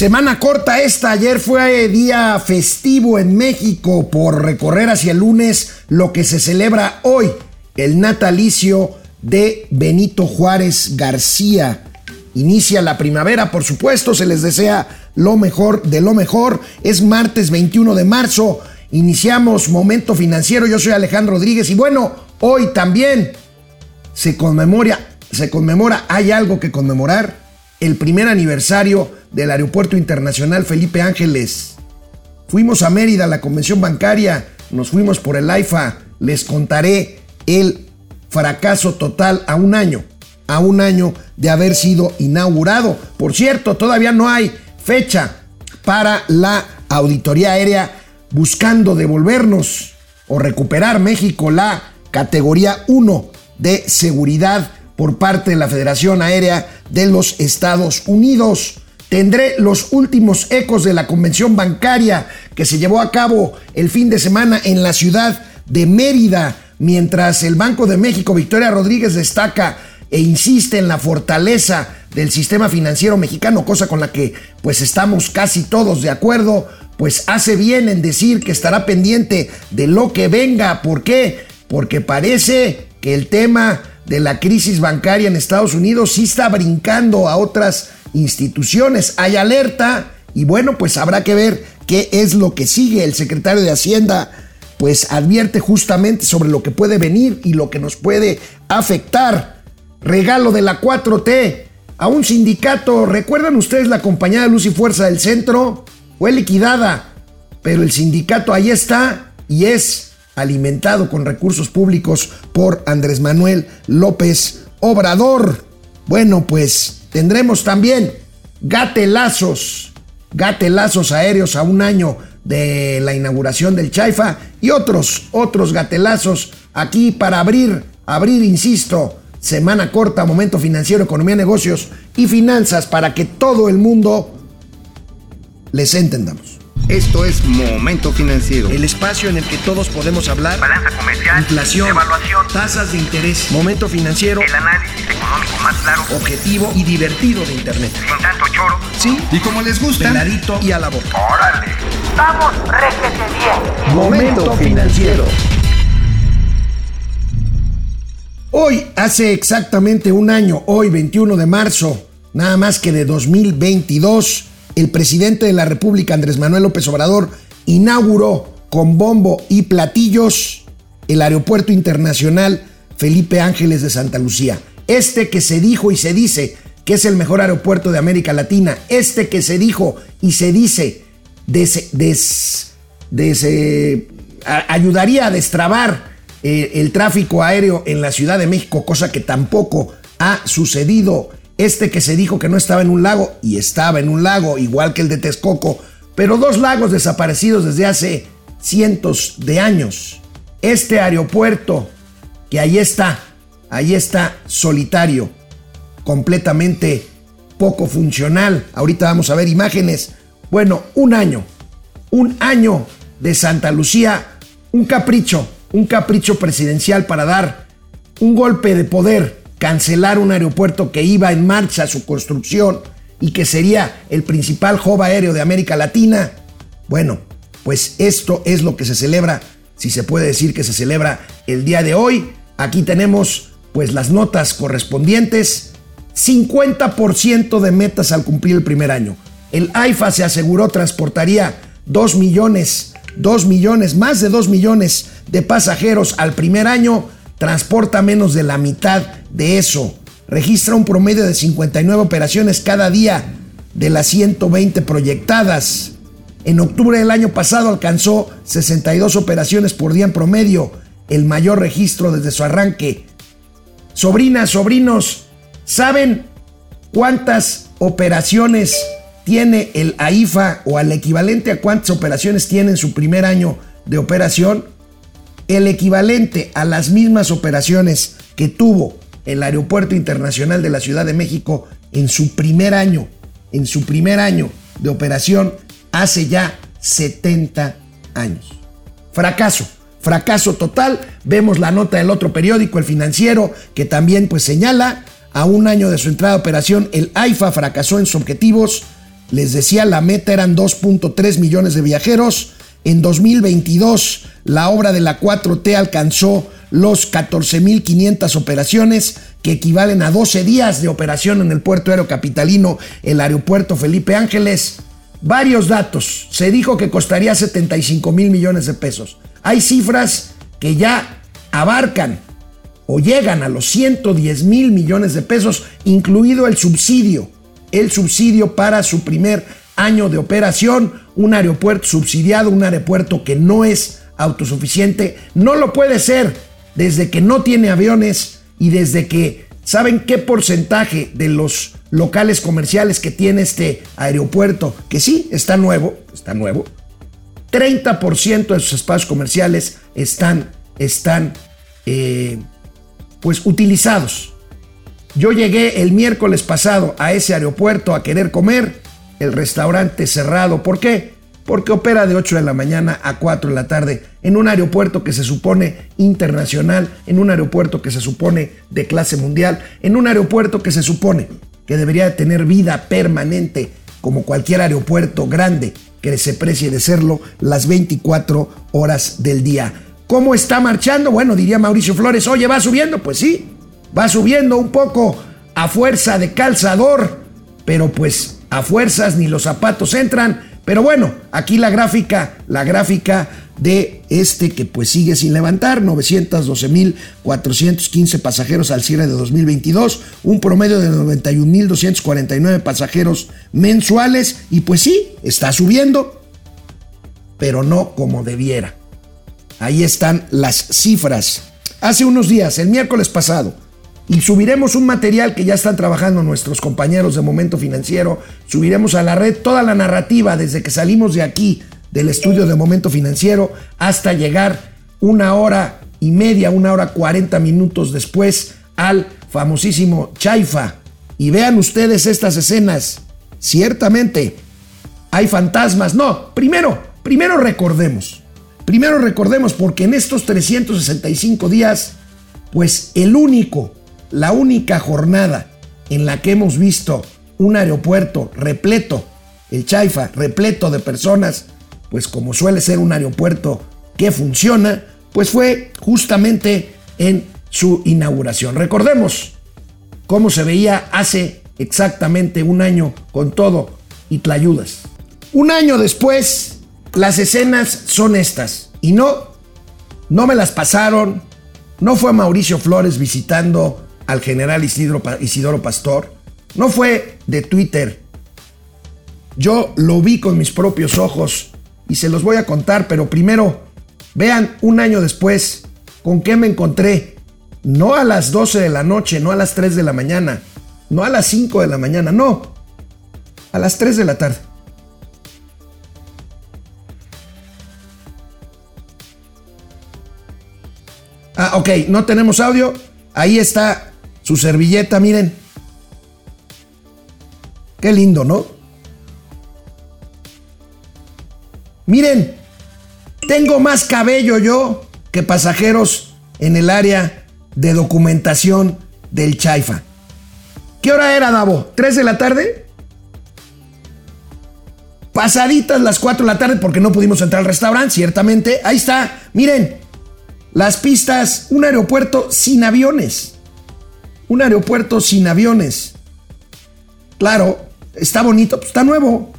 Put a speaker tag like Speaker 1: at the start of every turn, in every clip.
Speaker 1: Semana corta esta, ayer fue día festivo en México por recorrer hacia el lunes lo que se celebra hoy, el natalicio de Benito Juárez García. Inicia la primavera, por supuesto, se les desea lo mejor de lo mejor. Es martes 21 de marzo, iniciamos Momento Financiero, yo soy Alejandro Rodríguez y bueno, hoy también se conmemora, se conmemora, hay algo que conmemorar, el primer aniversario del Aeropuerto Internacional Felipe Ángeles. Fuimos a Mérida, a la convención bancaria, nos fuimos por el AIFA, les contaré el fracaso total a un año, a un año de haber sido inaugurado. Por cierto, todavía no hay fecha para la auditoría aérea buscando devolvernos o recuperar México la categoría 1 de seguridad por parte de la Federación Aérea de los Estados Unidos. Tendré los últimos ecos de la convención bancaria que se llevó a cabo el fin de semana en la ciudad de Mérida, mientras el Banco de México, Victoria Rodríguez, destaca e insiste en la fortaleza del sistema financiero mexicano, cosa con la que pues estamos casi todos de acuerdo, pues hace bien en decir que estará pendiente de lo que venga. ¿Por qué? Porque parece que el tema de la crisis bancaria en Estados Unidos sí está brincando a otras instituciones. Hay alerta y bueno, pues habrá que ver qué es lo que sigue. El secretario de Hacienda pues advierte justamente sobre lo que puede venir y lo que nos puede afectar. Regalo de la 4T a un sindicato. ¿Recuerdan ustedes la compañía de Luz y Fuerza del Centro? Fue liquidada, pero el sindicato ahí está y es alimentado con recursos públicos por Andrés Manuel López Obrador. Bueno, pues Tendremos también gatelazos, gatelazos aéreos a un año de la inauguración del Chaifa y otros, otros gatelazos aquí para abrir, abrir, insisto, semana corta, momento financiero, economía, negocios y finanzas para que todo el mundo les entendamos.
Speaker 2: Esto es Momento Financiero.
Speaker 1: El espacio en el que todos podemos hablar.
Speaker 3: Balanza comercial.
Speaker 1: Inflación.
Speaker 3: Evaluación.
Speaker 1: Tasas de interés. Momento Financiero.
Speaker 3: El análisis económico más claro.
Speaker 1: Objetivo y divertido de Internet.
Speaker 3: Sin tanto choro.
Speaker 1: Sí.
Speaker 2: Y como les gusta.
Speaker 1: Peladito y a la boca.
Speaker 3: ¡Órale! ¡Vamos, réjete bien!
Speaker 1: Momento Financiero. Hoy, hace exactamente un año, hoy 21 de marzo, nada más que de 2022, el presidente de la República, Andrés Manuel López Obrador, inauguró con bombo y platillos el Aeropuerto Internacional Felipe Ángeles de Santa Lucía. Este que se dijo y se dice que es el mejor aeropuerto de América Latina, este que se dijo y se dice des, ayudaría a destrabar eh, el tráfico aéreo en la Ciudad de México, cosa que tampoco ha sucedido este que se dijo que no estaba en un lago y estaba en un lago, igual que el de Texcoco, pero dos lagos desaparecidos desde hace cientos de años. Este aeropuerto, que ahí está, ahí está solitario, completamente poco funcional. Ahorita vamos a ver imágenes. Bueno, un año, un año de Santa Lucía, un capricho, un capricho presidencial para dar un golpe de poder cancelar un aeropuerto que iba en marcha su construcción y que sería el principal hub aéreo de América Latina, bueno, pues esto es lo que se celebra, si se puede decir que se celebra el día de hoy. Aquí tenemos pues las notas correspondientes. 50% de metas al cumplir el primer año. El AIFA se aseguró transportaría 2 millones, 2 millones, más de 2 millones de pasajeros al primer año transporta menos de la mitad de eso. Registra un promedio de 59 operaciones cada día de las 120 proyectadas. En octubre del año pasado alcanzó 62 operaciones por día en promedio, el mayor registro desde su arranque. Sobrinas, sobrinos, ¿saben cuántas operaciones tiene el AIFA o al equivalente a cuántas operaciones tiene en su primer año de operación? El equivalente a las mismas operaciones que tuvo el Aeropuerto Internacional de la Ciudad de México en su primer año, en su primer año de operación hace ya 70 años. Fracaso, fracaso total. Vemos la nota del otro periódico, el financiero, que también pues señala a un año de su entrada a operación, el AIFA fracasó en sus objetivos Les decía, la meta eran 2.3 millones de viajeros. En 2022, la obra de la 4T alcanzó los 14.500 operaciones, que equivalen a 12 días de operación en el puerto aéreo capitalino, el aeropuerto Felipe Ángeles. Varios datos. Se dijo que costaría 75 mil millones de pesos. Hay cifras que ya abarcan o llegan a los 110 mil millones de pesos, incluido el subsidio, el subsidio para su primer año de operación, un aeropuerto subsidiado, un aeropuerto que no es autosuficiente, no lo puede ser desde que no tiene aviones y desde que saben qué porcentaje de los locales comerciales que tiene este aeropuerto, que sí, está nuevo, está nuevo, 30% de sus espacios comerciales están, están eh, pues utilizados. Yo llegué el miércoles pasado a ese aeropuerto a querer comer, el restaurante cerrado. ¿Por qué? Porque opera de 8 de la mañana a 4 de la tarde en un aeropuerto que se supone internacional, en un aeropuerto que se supone de clase mundial, en un aeropuerto que se supone que debería tener vida permanente como cualquier aeropuerto grande que se precie de serlo las 24 horas del día. ¿Cómo está marchando? Bueno, diría Mauricio Flores, oye, va subiendo. Pues sí, va subiendo un poco a fuerza de calzador, pero pues a fuerzas ni los zapatos entran. Pero bueno, aquí la gráfica, la gráfica de este que pues sigue sin levantar, 912.415 pasajeros al cierre de 2022, un promedio de 91.249 pasajeros mensuales y pues sí, está subiendo, pero no como debiera. Ahí están las cifras. Hace unos días, el miércoles pasado, y subiremos un material que ya están trabajando nuestros compañeros de Momento Financiero, subiremos a la red toda la narrativa desde que salimos de aquí, del estudio de Momento Financiero, hasta llegar una hora y media, una hora cuarenta minutos después al famosísimo Chaifa. Y vean ustedes estas escenas. Ciertamente, hay fantasmas. No, primero, primero recordemos. Primero recordemos porque en estos 365 días, pues el único, la única jornada en la que hemos visto un aeropuerto repleto, el Chaifa, repleto de personas, pues como suele ser un aeropuerto que funciona, pues fue justamente en su inauguración. Recordemos cómo se veía hace exactamente un año con todo y Tlayudas. Un año después, las escenas son estas. Y no, no me las pasaron. No fue Mauricio Flores visitando al general Isidoro Pastor. No fue de Twitter. Yo lo vi con mis propios ojos y se los voy a contar, pero primero vean un año después con qué me encontré. No a las 12 de la noche, no a las 3 de la mañana, no a las 5 de la mañana, no, a las 3 de la tarde. Ah, ok, no tenemos audio. Ahí está su servilleta, miren. Qué lindo, ¿no? Miren, tengo más cabello yo que pasajeros en el área de documentación del Chaifa. ¿Qué hora era, Davo? ¿Tres de la tarde? Pasaditas las 4 de la tarde porque no pudimos entrar al restaurante, ciertamente. Ahí está, miren, las pistas, un aeropuerto sin aviones. Un aeropuerto sin aviones. Claro, está bonito, pues está nuevo.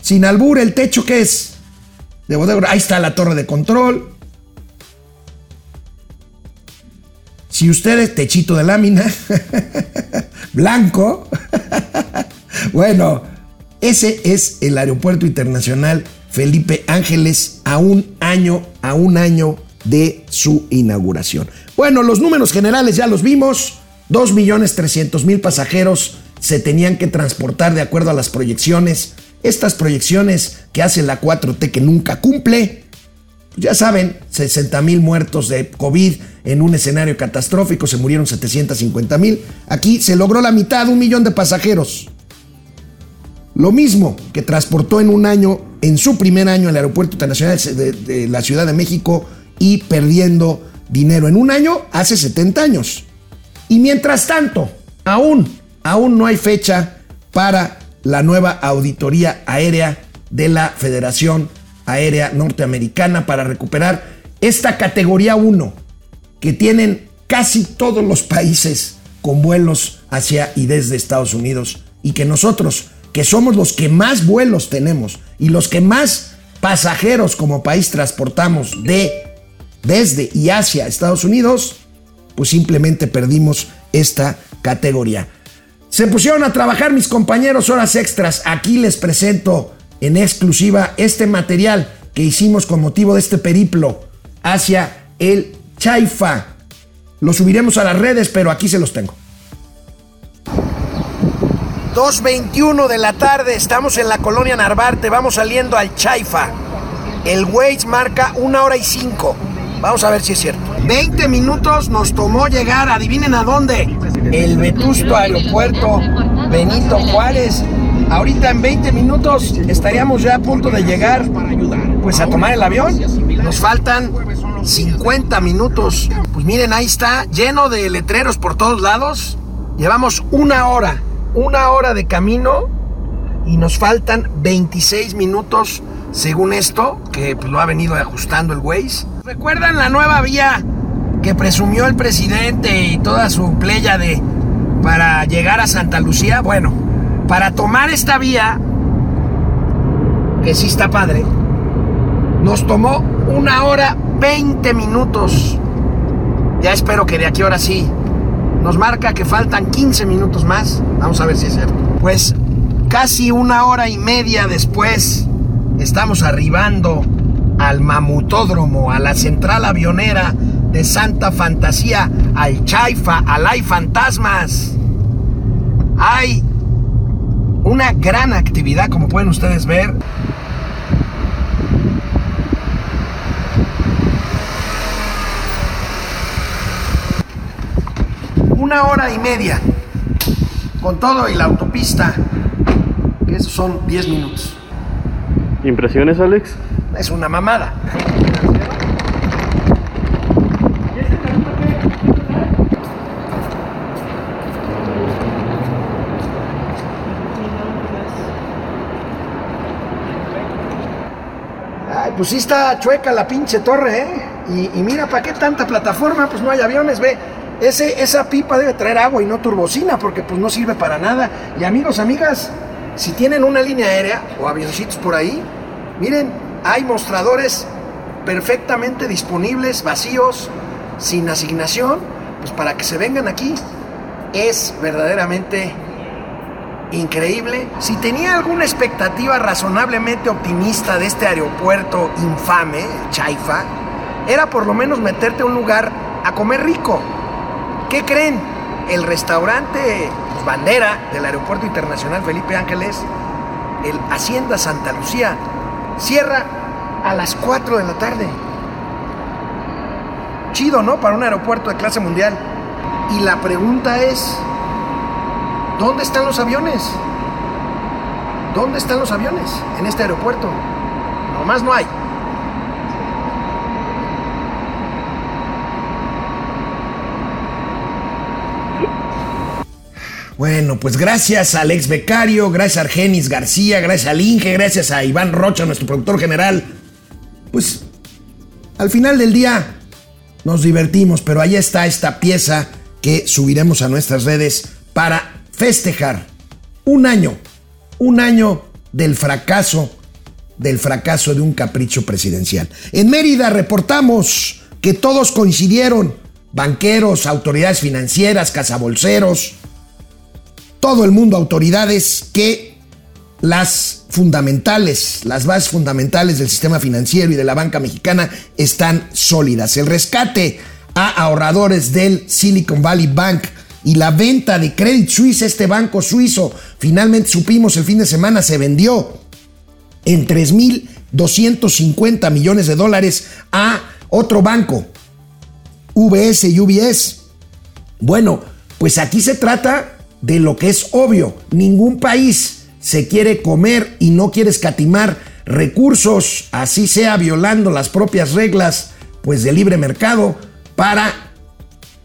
Speaker 1: Sin albur, el techo que es de bodega. Ahí está la torre de control. Si usted es techito de lámina, blanco, bueno, ese es el aeropuerto internacional Felipe Ángeles a un año, a un año de su inauguración. Bueno, los números generales ya los vimos. 2.300.000 pasajeros se tenían que transportar de acuerdo a las proyecciones. Estas proyecciones que hace la 4T que nunca cumple. Ya saben, 60.000 muertos de COVID en un escenario catastrófico, se murieron 750.000. Aquí se logró la mitad, un millón de pasajeros. Lo mismo que transportó en un año, en su primer año, el Aeropuerto Internacional de, la Ciudad de México y perdiendo dinero en un año hace 70 años. Y mientras tanto, aún, aún no hay fecha para la nueva auditoría aérea de la Federación Aérea Norteamericana para recuperar esta categoría 1 que tienen casi todos los países con vuelos hacia y desde Estados Unidos y que nosotros, que somos los que más vuelos tenemos y los que más pasajeros como país transportamos de desde y hacia Estados Unidos, pues simplemente perdimos esta categoría. Se pusieron a trabajar mis compañeros horas extras. Aquí les presento en exclusiva este material que hicimos con motivo de este periplo hacia el Chaifa. Lo subiremos a las redes, pero aquí se los tengo. 2.21 de la tarde, estamos en la colonia Narvarte, vamos saliendo al Chaifa. El Waze marca una hora y cinco. Vamos a ver si es cierto. 20 minutos nos tomó llegar, adivinen a dónde. El vetusto aeropuerto Benito Juárez. Ahorita en 20 minutos estaríamos ya a punto de llegar pues a tomar el avión. Nos faltan 50 minutos. Pues miren, ahí está, lleno de letreros por todos lados. Llevamos una hora una hora de camino y nos faltan 26 minutos según esto, que pues, lo ha venido ajustando el Waze. ¿Recuerdan la nueva vía que presumió el presidente y toda su playa de para llegar a Santa Lucía? Bueno, para tomar esta vía, que sí está padre, nos tomó una hora 20 minutos. Ya espero que de aquí ahora sí nos marca que faltan 15 minutos más. Vamos a ver si es cierto. Pues casi una hora y media después estamos arribando al mamutódromo, a la central avionera de Santa Fantasía, al Chaifa, al Hay Fantasmas. Hay una gran actividad, como pueden ustedes ver. una hora y media. Con todo y la autopista, esos son 10 minutos.
Speaker 4: ¿Impresiones, Alex?
Speaker 1: Es una mamada. Ay, pues sí está chueca la pinche torre, ¿eh? Y, y mira, ¿para qué tanta plataforma? Pues no hay aviones, ve esa pipa debe traer agua y no turbocina porque pues no sirve para nada. Y amigos, amigas, si tienen una línea aérea o avioncitos por ahí, miren, hay mostradores perfectamente disponibles, vacíos, sin asignación, pues para que se vengan aquí. Es verdaderamente increíble. Si tenía alguna expectativa razonablemente optimista de este aeropuerto infame, Chaifa, era por lo menos meterte a un lugar a comer rico. ¿Qué creen? El restaurante bandera del Aeropuerto Internacional Felipe Ángeles, el Hacienda Santa Lucía, cierra a las 4 de la tarde. Chido, ¿no? Para un aeropuerto de clase mundial. Y la pregunta es, ¿dónde están los aviones? ¿Dónde están los aviones en este aeropuerto? Nomás no hay. Bueno, pues gracias a Alex Becario, gracias a Argenis García, gracias a Inge, gracias a Iván Rocha, nuestro productor general. Pues al final del día nos divertimos, pero ahí está esta pieza que subiremos a nuestras redes para festejar un año, un año del fracaso, del fracaso de un capricho presidencial. En Mérida reportamos que todos coincidieron, banqueros, autoridades financieras, cazabolseros, todo el mundo, autoridades, que las fundamentales, las bases fundamentales del sistema financiero y de la banca mexicana están sólidas. El rescate a ahorradores del Silicon Valley Bank y la venta de Credit Suisse, este banco suizo, finalmente supimos el fin de semana, se vendió en 3.250 millones de dólares a otro banco, UBS y UBS. Bueno, pues aquí se trata de lo que es obvio. Ningún país se quiere comer y no quiere escatimar recursos, así sea violando las propias reglas pues de libre mercado para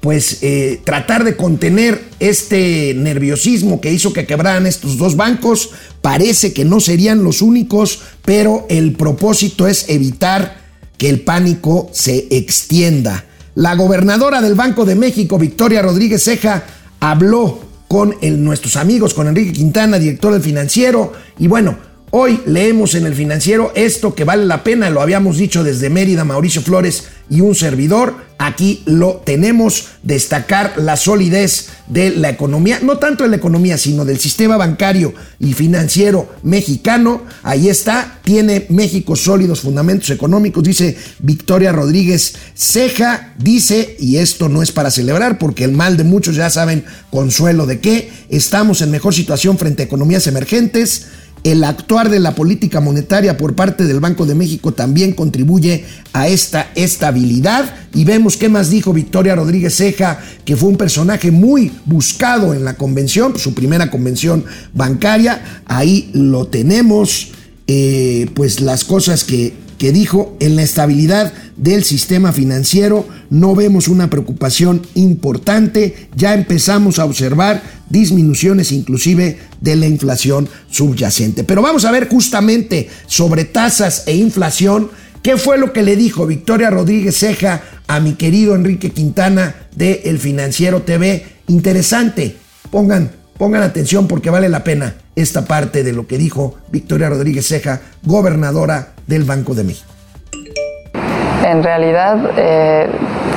Speaker 1: pues eh, tratar de contener este nerviosismo que hizo que quebraran estos dos bancos. Parece que no serían los únicos, pero el propósito es evitar que el pánico se extienda. La gobernadora del Banco de México, Victoria Rodríguez Ceja, habló con nuestros amigos, con Enrique Quintana, director del financiero, y bueno, Hoy leemos en el financiero esto que vale la pena, lo habíamos dicho desde Mérida, Mauricio Flores y un servidor. Aquí lo tenemos, destacar la solidez de la economía, no tanto de la economía, sino del sistema bancario y financiero mexicano. Ahí está, tiene México sólidos fundamentos económicos, dice Victoria Rodríguez Ceja, dice, y esto no es para celebrar porque el mal de muchos ya saben consuelo de que estamos en mejor situación frente a economías emergentes el actuar de la política monetaria por parte del Banco de México también contribuye a esta estabilidad. Y vemos qué más dijo Victoria Rodríguez Ceja, que fue un personaje muy buscado en la convención, su primera convención bancaria. Ahí lo tenemos, eh, pues las cosas que, que dijo en la estabilidad del sistema financiero. No vemos una preocupación importante. Ya empezamos a observar disminuciones inclusive de la inflación subyacente. Pero vamos a ver justamente sobre tasas e inflación. ¿Qué fue lo que le dijo Victoria Rodríguez Ceja a mi querido Enrique Quintana de El Financiero TV? Interesante. Pongan, pongan atención porque vale la pena esta parte de lo que dijo Victoria Rodríguez Ceja, gobernadora del Banco de México.
Speaker 5: En realidad, eh,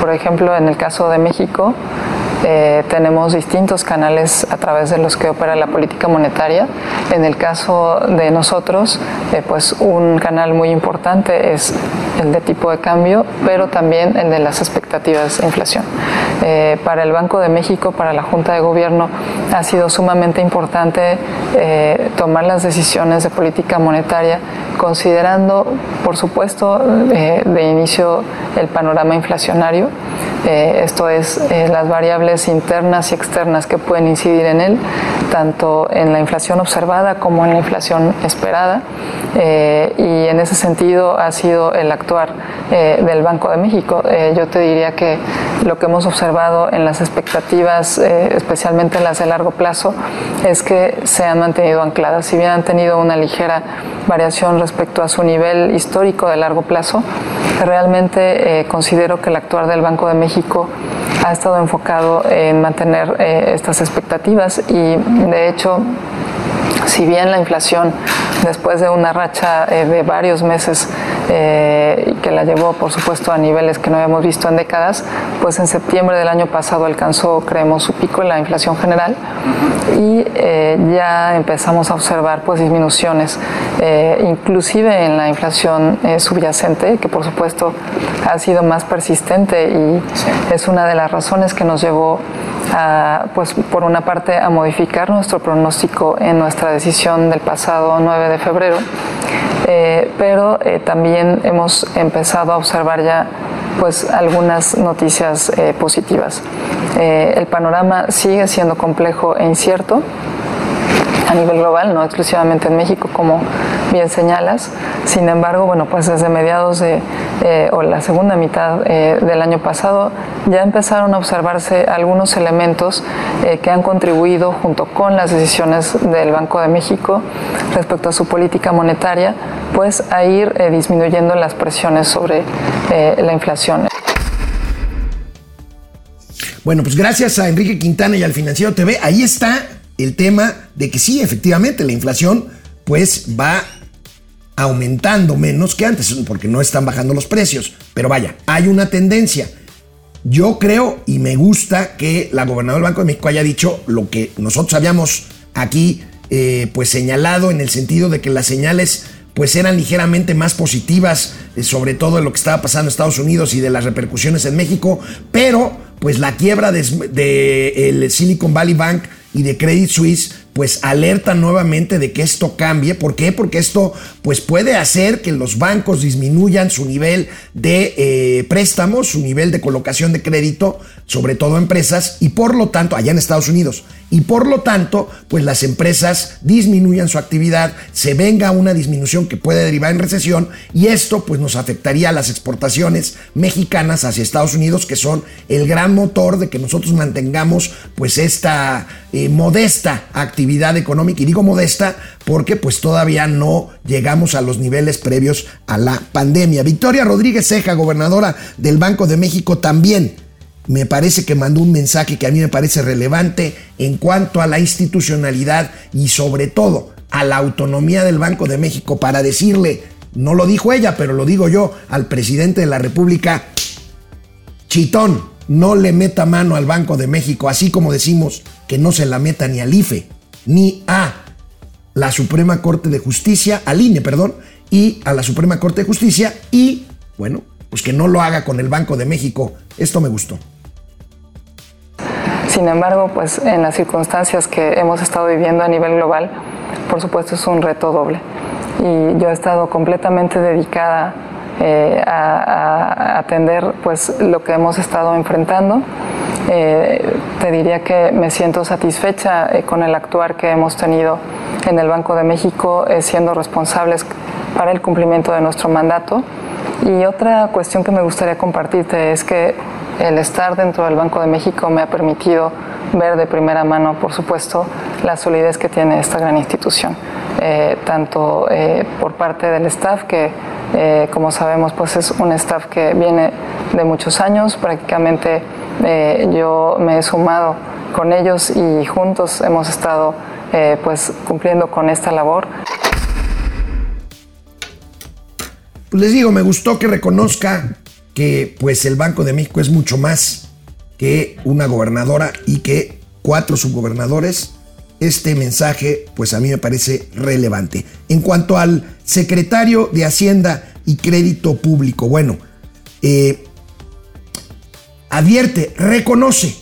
Speaker 5: por ejemplo, en el caso de México, eh, tenemos distintos canales a través de los que opera la política monetaria. En el caso de nosotros, eh, pues un canal muy importante es el de tipo de cambio, pero también el de las expectativas de inflación. Eh, para el Banco de México, para la Junta de Gobierno, ha sido sumamente importante tomar las decisiones de política monetaria considerando, por supuesto, de inicio el panorama inflacionario, esto es las variables internas y externas que pueden incidir en él, tanto en la inflación observada como en la inflación esperada. Eh, y en ese sentido ha sido el actuar eh, del Banco de México. Eh, yo te diría que lo que hemos observado en las expectativas, especialmente las de largo plazo, es que se han mantenido ancladas. Si bien han tenido una ligera variación respecto a su nivel histórico de largo plazo, realmente considero que el actuar del Banco de México ha estado enfocado en mantener eh, estas expectativas y de hecho si bien la inflación después de una racha eh, de varios meses eh, que la llevó por supuesto a niveles que no habíamos visto en décadas, pues en septiembre del año pasado alcanzó, creemos, su pico en la inflación general y eh, ya empezamos a observar pues disminuciones, inclusive en la inflación subyacente, que por supuesto ha sido más persistente y es una de las razones que nos llevó a, pues por una parte a modificar nuestro pronóstico en nuestra decisión del pasado 9 de febrero, eh, pero eh, también hemos empezado a observar ya pues algunas noticias eh, positivas. el panorama sigue siendo complejo e incierto a nivel global, no exclusivamente en México, como bien señalas. Sin embargo, bueno, pues desde mediados de, eh, o la segunda mitad eh, del año pasado ya empezaron a observarse algunos elementos eh, que han contribuido junto con las decisiones del Banco de México respecto a su política monetaria, pues a ir disminuyendo las presiones sobre la inflación.
Speaker 1: Bueno, pues gracias a Enrique Quintana y al Financiero TV, ahí está el tema de que sí, efectivamente, la inflación pues va aumentando menos que antes, porque no están bajando los precios. Pero vaya, hay una tendencia. Yo creo y me gusta que la gobernadora del Banco de México haya dicho lo que nosotros habíamos aquí eh, pues señalado en el sentido de que las señales pues eran ligeramente más positivas, eh, sobre todo de lo que estaba pasando en Estados Unidos y de las repercusiones en México, pero pues la quiebra de, de el Silicon Valley Bank y de Credit Suisse pues alerta nuevamente de que esto cambie. ¿Por qué? Porque esto pues puede hacer que los bancos disminuyan su nivel de eh, préstamos, su nivel de colocación de crédito, sobre todo empresas, y por lo tanto, allá en Estados Unidos, y por lo tanto, pues las empresas disminuyan su actividad, se venga una disminución que puede derivar en recesión y esto pues nos afectaría a las exportaciones mexicanas hacia Estados Unidos que son el gran motor de que nosotros mantengamos pues esta eh, modesta actividad económica y digo modesta porque pues todavía no llegamos a los niveles previos a la pandemia. Victoria Rodríguez Ceja, gobernadora del Banco de México también me parece que mandó un mensaje que a mí me parece relevante en cuanto a la institucionalidad y sobre todo a la autonomía del Banco de México para decirle, no lo dijo ella, pero lo digo yo, al presidente de la República, chitón, no le meta mano al Banco de México, así como decimos que no se la meta ni al IFE, ni a la Suprema Corte de Justicia, al INE, perdón, y a la Suprema Corte de Justicia, y bueno, pues que no lo haga con el Banco de México. Esto me gustó.
Speaker 5: Sin embargo, pues en las circunstancias que hemos estado viviendo a nivel global, por supuesto es un reto doble. Y yo he estado completamente dedicada eh, a, atender pues lo que hemos estado enfrentando. Eh, te diría que me siento satisfecha eh, con el actuar que hemos tenido en el Banco de México, siendo responsables para el cumplimiento de nuestro mandato. Y otra cuestión que me gustaría compartirte es que el estar dentro del Banco de México me ha permitido ver de primera mano, por supuesto, la solidez que tiene esta gran institución, eh, tanto eh, por parte del staff, que eh, como sabemos, pues es un staff que viene de muchos años, prácticamente yo me he sumado con ellos y juntos hemos estado pues cumpliendo con esta labor.
Speaker 1: Pues les digo, me gustó que reconozca que pues el Banco de México es mucho más que una gobernadora y que cuatro subgobernadores. Este mensaje pues a mí me parece relevante. En cuanto al secretario de Hacienda y Crédito Público, bueno, eh, advierte, reconoce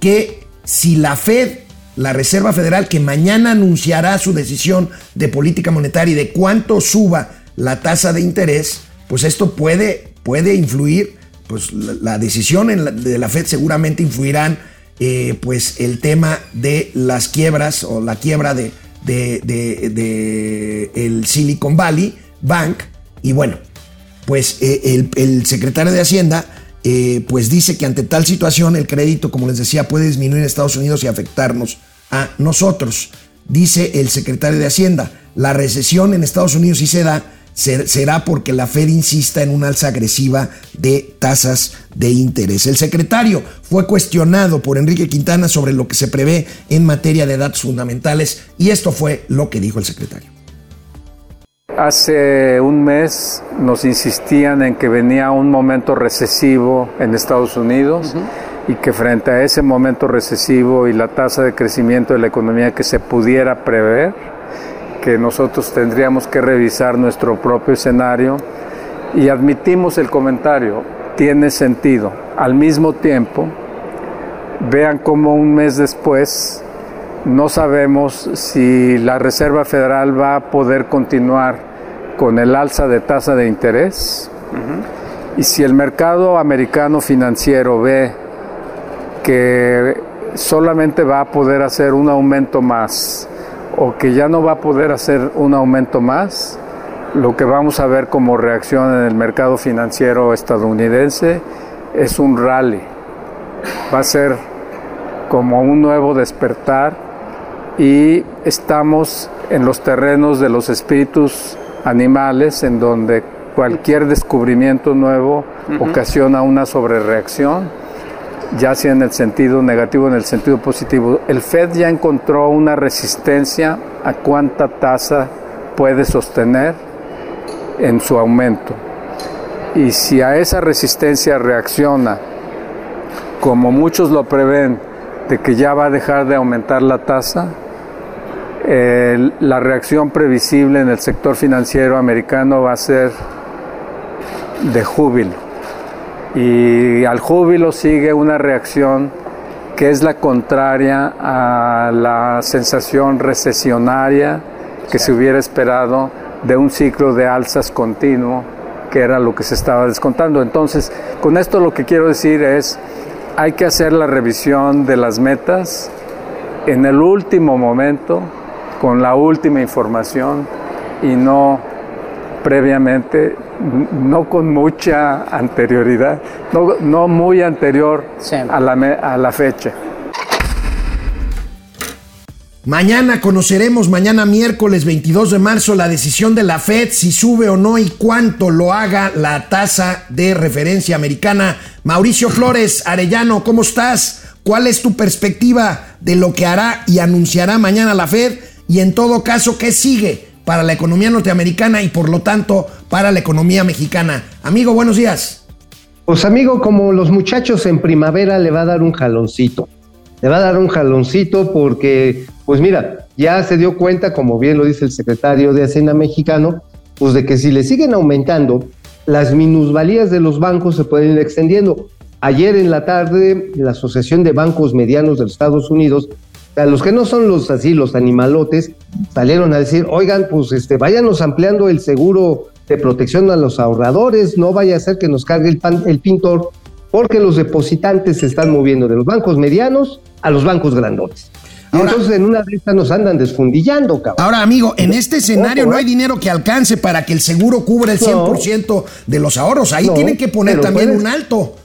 Speaker 1: que si la Fed, la Reserva Federal, que mañana anunciará su decisión de política monetaria y de cuánto suba la tasa de interés, pues esto puede puede influir, pues la, decisión de la Fed seguramente influirán eh, pues el tema de las quiebras o la quiebra de, Silicon Valley Bank y bueno, pues eh, el, secretario de Hacienda eh, pues dice que ante tal situación el crédito, como les decía, puede disminuir en Estados Unidos y afectarnos a nosotros. Dice el secretario de Hacienda, la recesión en Estados Unidos sí se da, será porque la Fed insista en una alza agresiva de tasas de interés. El secretario fue cuestionado por Enrique Quintana sobre lo que se prevé en materia de datos fundamentales y esto fue lo que dijo el secretario.
Speaker 6: Hace un mes nos insistían en que venía un momento recesivo en Estados Unidos y que frente a ese momento recesivo y la tasa de crecimiento de la economía que se pudiera prever, que nosotros tendríamos que revisar nuestro propio escenario y admitimos el comentario, tiene sentido. Al mismo tiempo, vean cómo un mes después no sabemos si la Reserva Federal va a poder continuar con el alza de tasa de interés y si el mercado americano financiero ve que solamente va a poder hacer un aumento más o que ya no va a poder hacer un aumento más, lo que vamos a ver como reacción en el mercado financiero estadounidense es un rally. Va a ser como un nuevo despertar y estamos en los terrenos de los espíritus animales en donde cualquier descubrimiento nuevo ocasiona una sobrereacción ya sea en el sentido negativo o en el sentido positivo. El Fed ya encontró una resistencia a cuánta tasa puede sostener en su aumento. Y si a esa resistencia reacciona, como muchos lo prevén, de que ya va a dejar de aumentar la tasa, la reacción previsible en el sector financiero americano va a ser de júbilo y al júbilo sigue una reacción que es la contraria a la sensación recesionaria que se hubiera esperado de un ciclo de alzas continuo, que era lo que se estaba descontando. Entonces, con esto lo que quiero decir es, hay que hacer la revisión de las metas en el último momento, con la última información y no previamente, no con mucha anterioridad, no, no muy anterior a, la, a la fecha.
Speaker 1: Mañana conoceremos, mañana miércoles 22 de marzo, la decisión de la Fed si sube o no y cuánto lo haga la tasa de referencia americana. Mauricio Flores, Arellano, ¿cómo estás? ¿Cuál es tu perspectiva de lo que hará y anunciará mañana la Fed? Y en todo caso, ¿qué sigue para la economía norteamericana y por lo tanto para la economía mexicana? Amigo, buenos días.
Speaker 7: Pues amigo, como los muchachos en primavera le va a dar un jaloncito le va a dar un jaloncito porque, pues mira, ya se dio cuenta, como bien lo dice el secretario de Hacienda mexicano, pues de que si le siguen aumentando, las minusvalías de los bancos se pueden ir extendiendo. Ayer en la tarde, la Asociación de Bancos Medianos de los Estados Unidos, a los que no son los así, los animalotes, salieron a decir, oigan, pues este, váyanos ampliando el seguro de protección a los ahorradores, no vaya a ser que nos cargue el, el pintor, porque los depositantes se están moviendo de los bancos medianos a los bancos grandotes. entonces en una de estas nos andan desfundillando, cabrón.
Speaker 1: Ahora, amigo, en este escenario no hay ¿eh? dinero que alcance para que el seguro cubra el 100% de los ahorros. Ahí tienen que poner también un alto.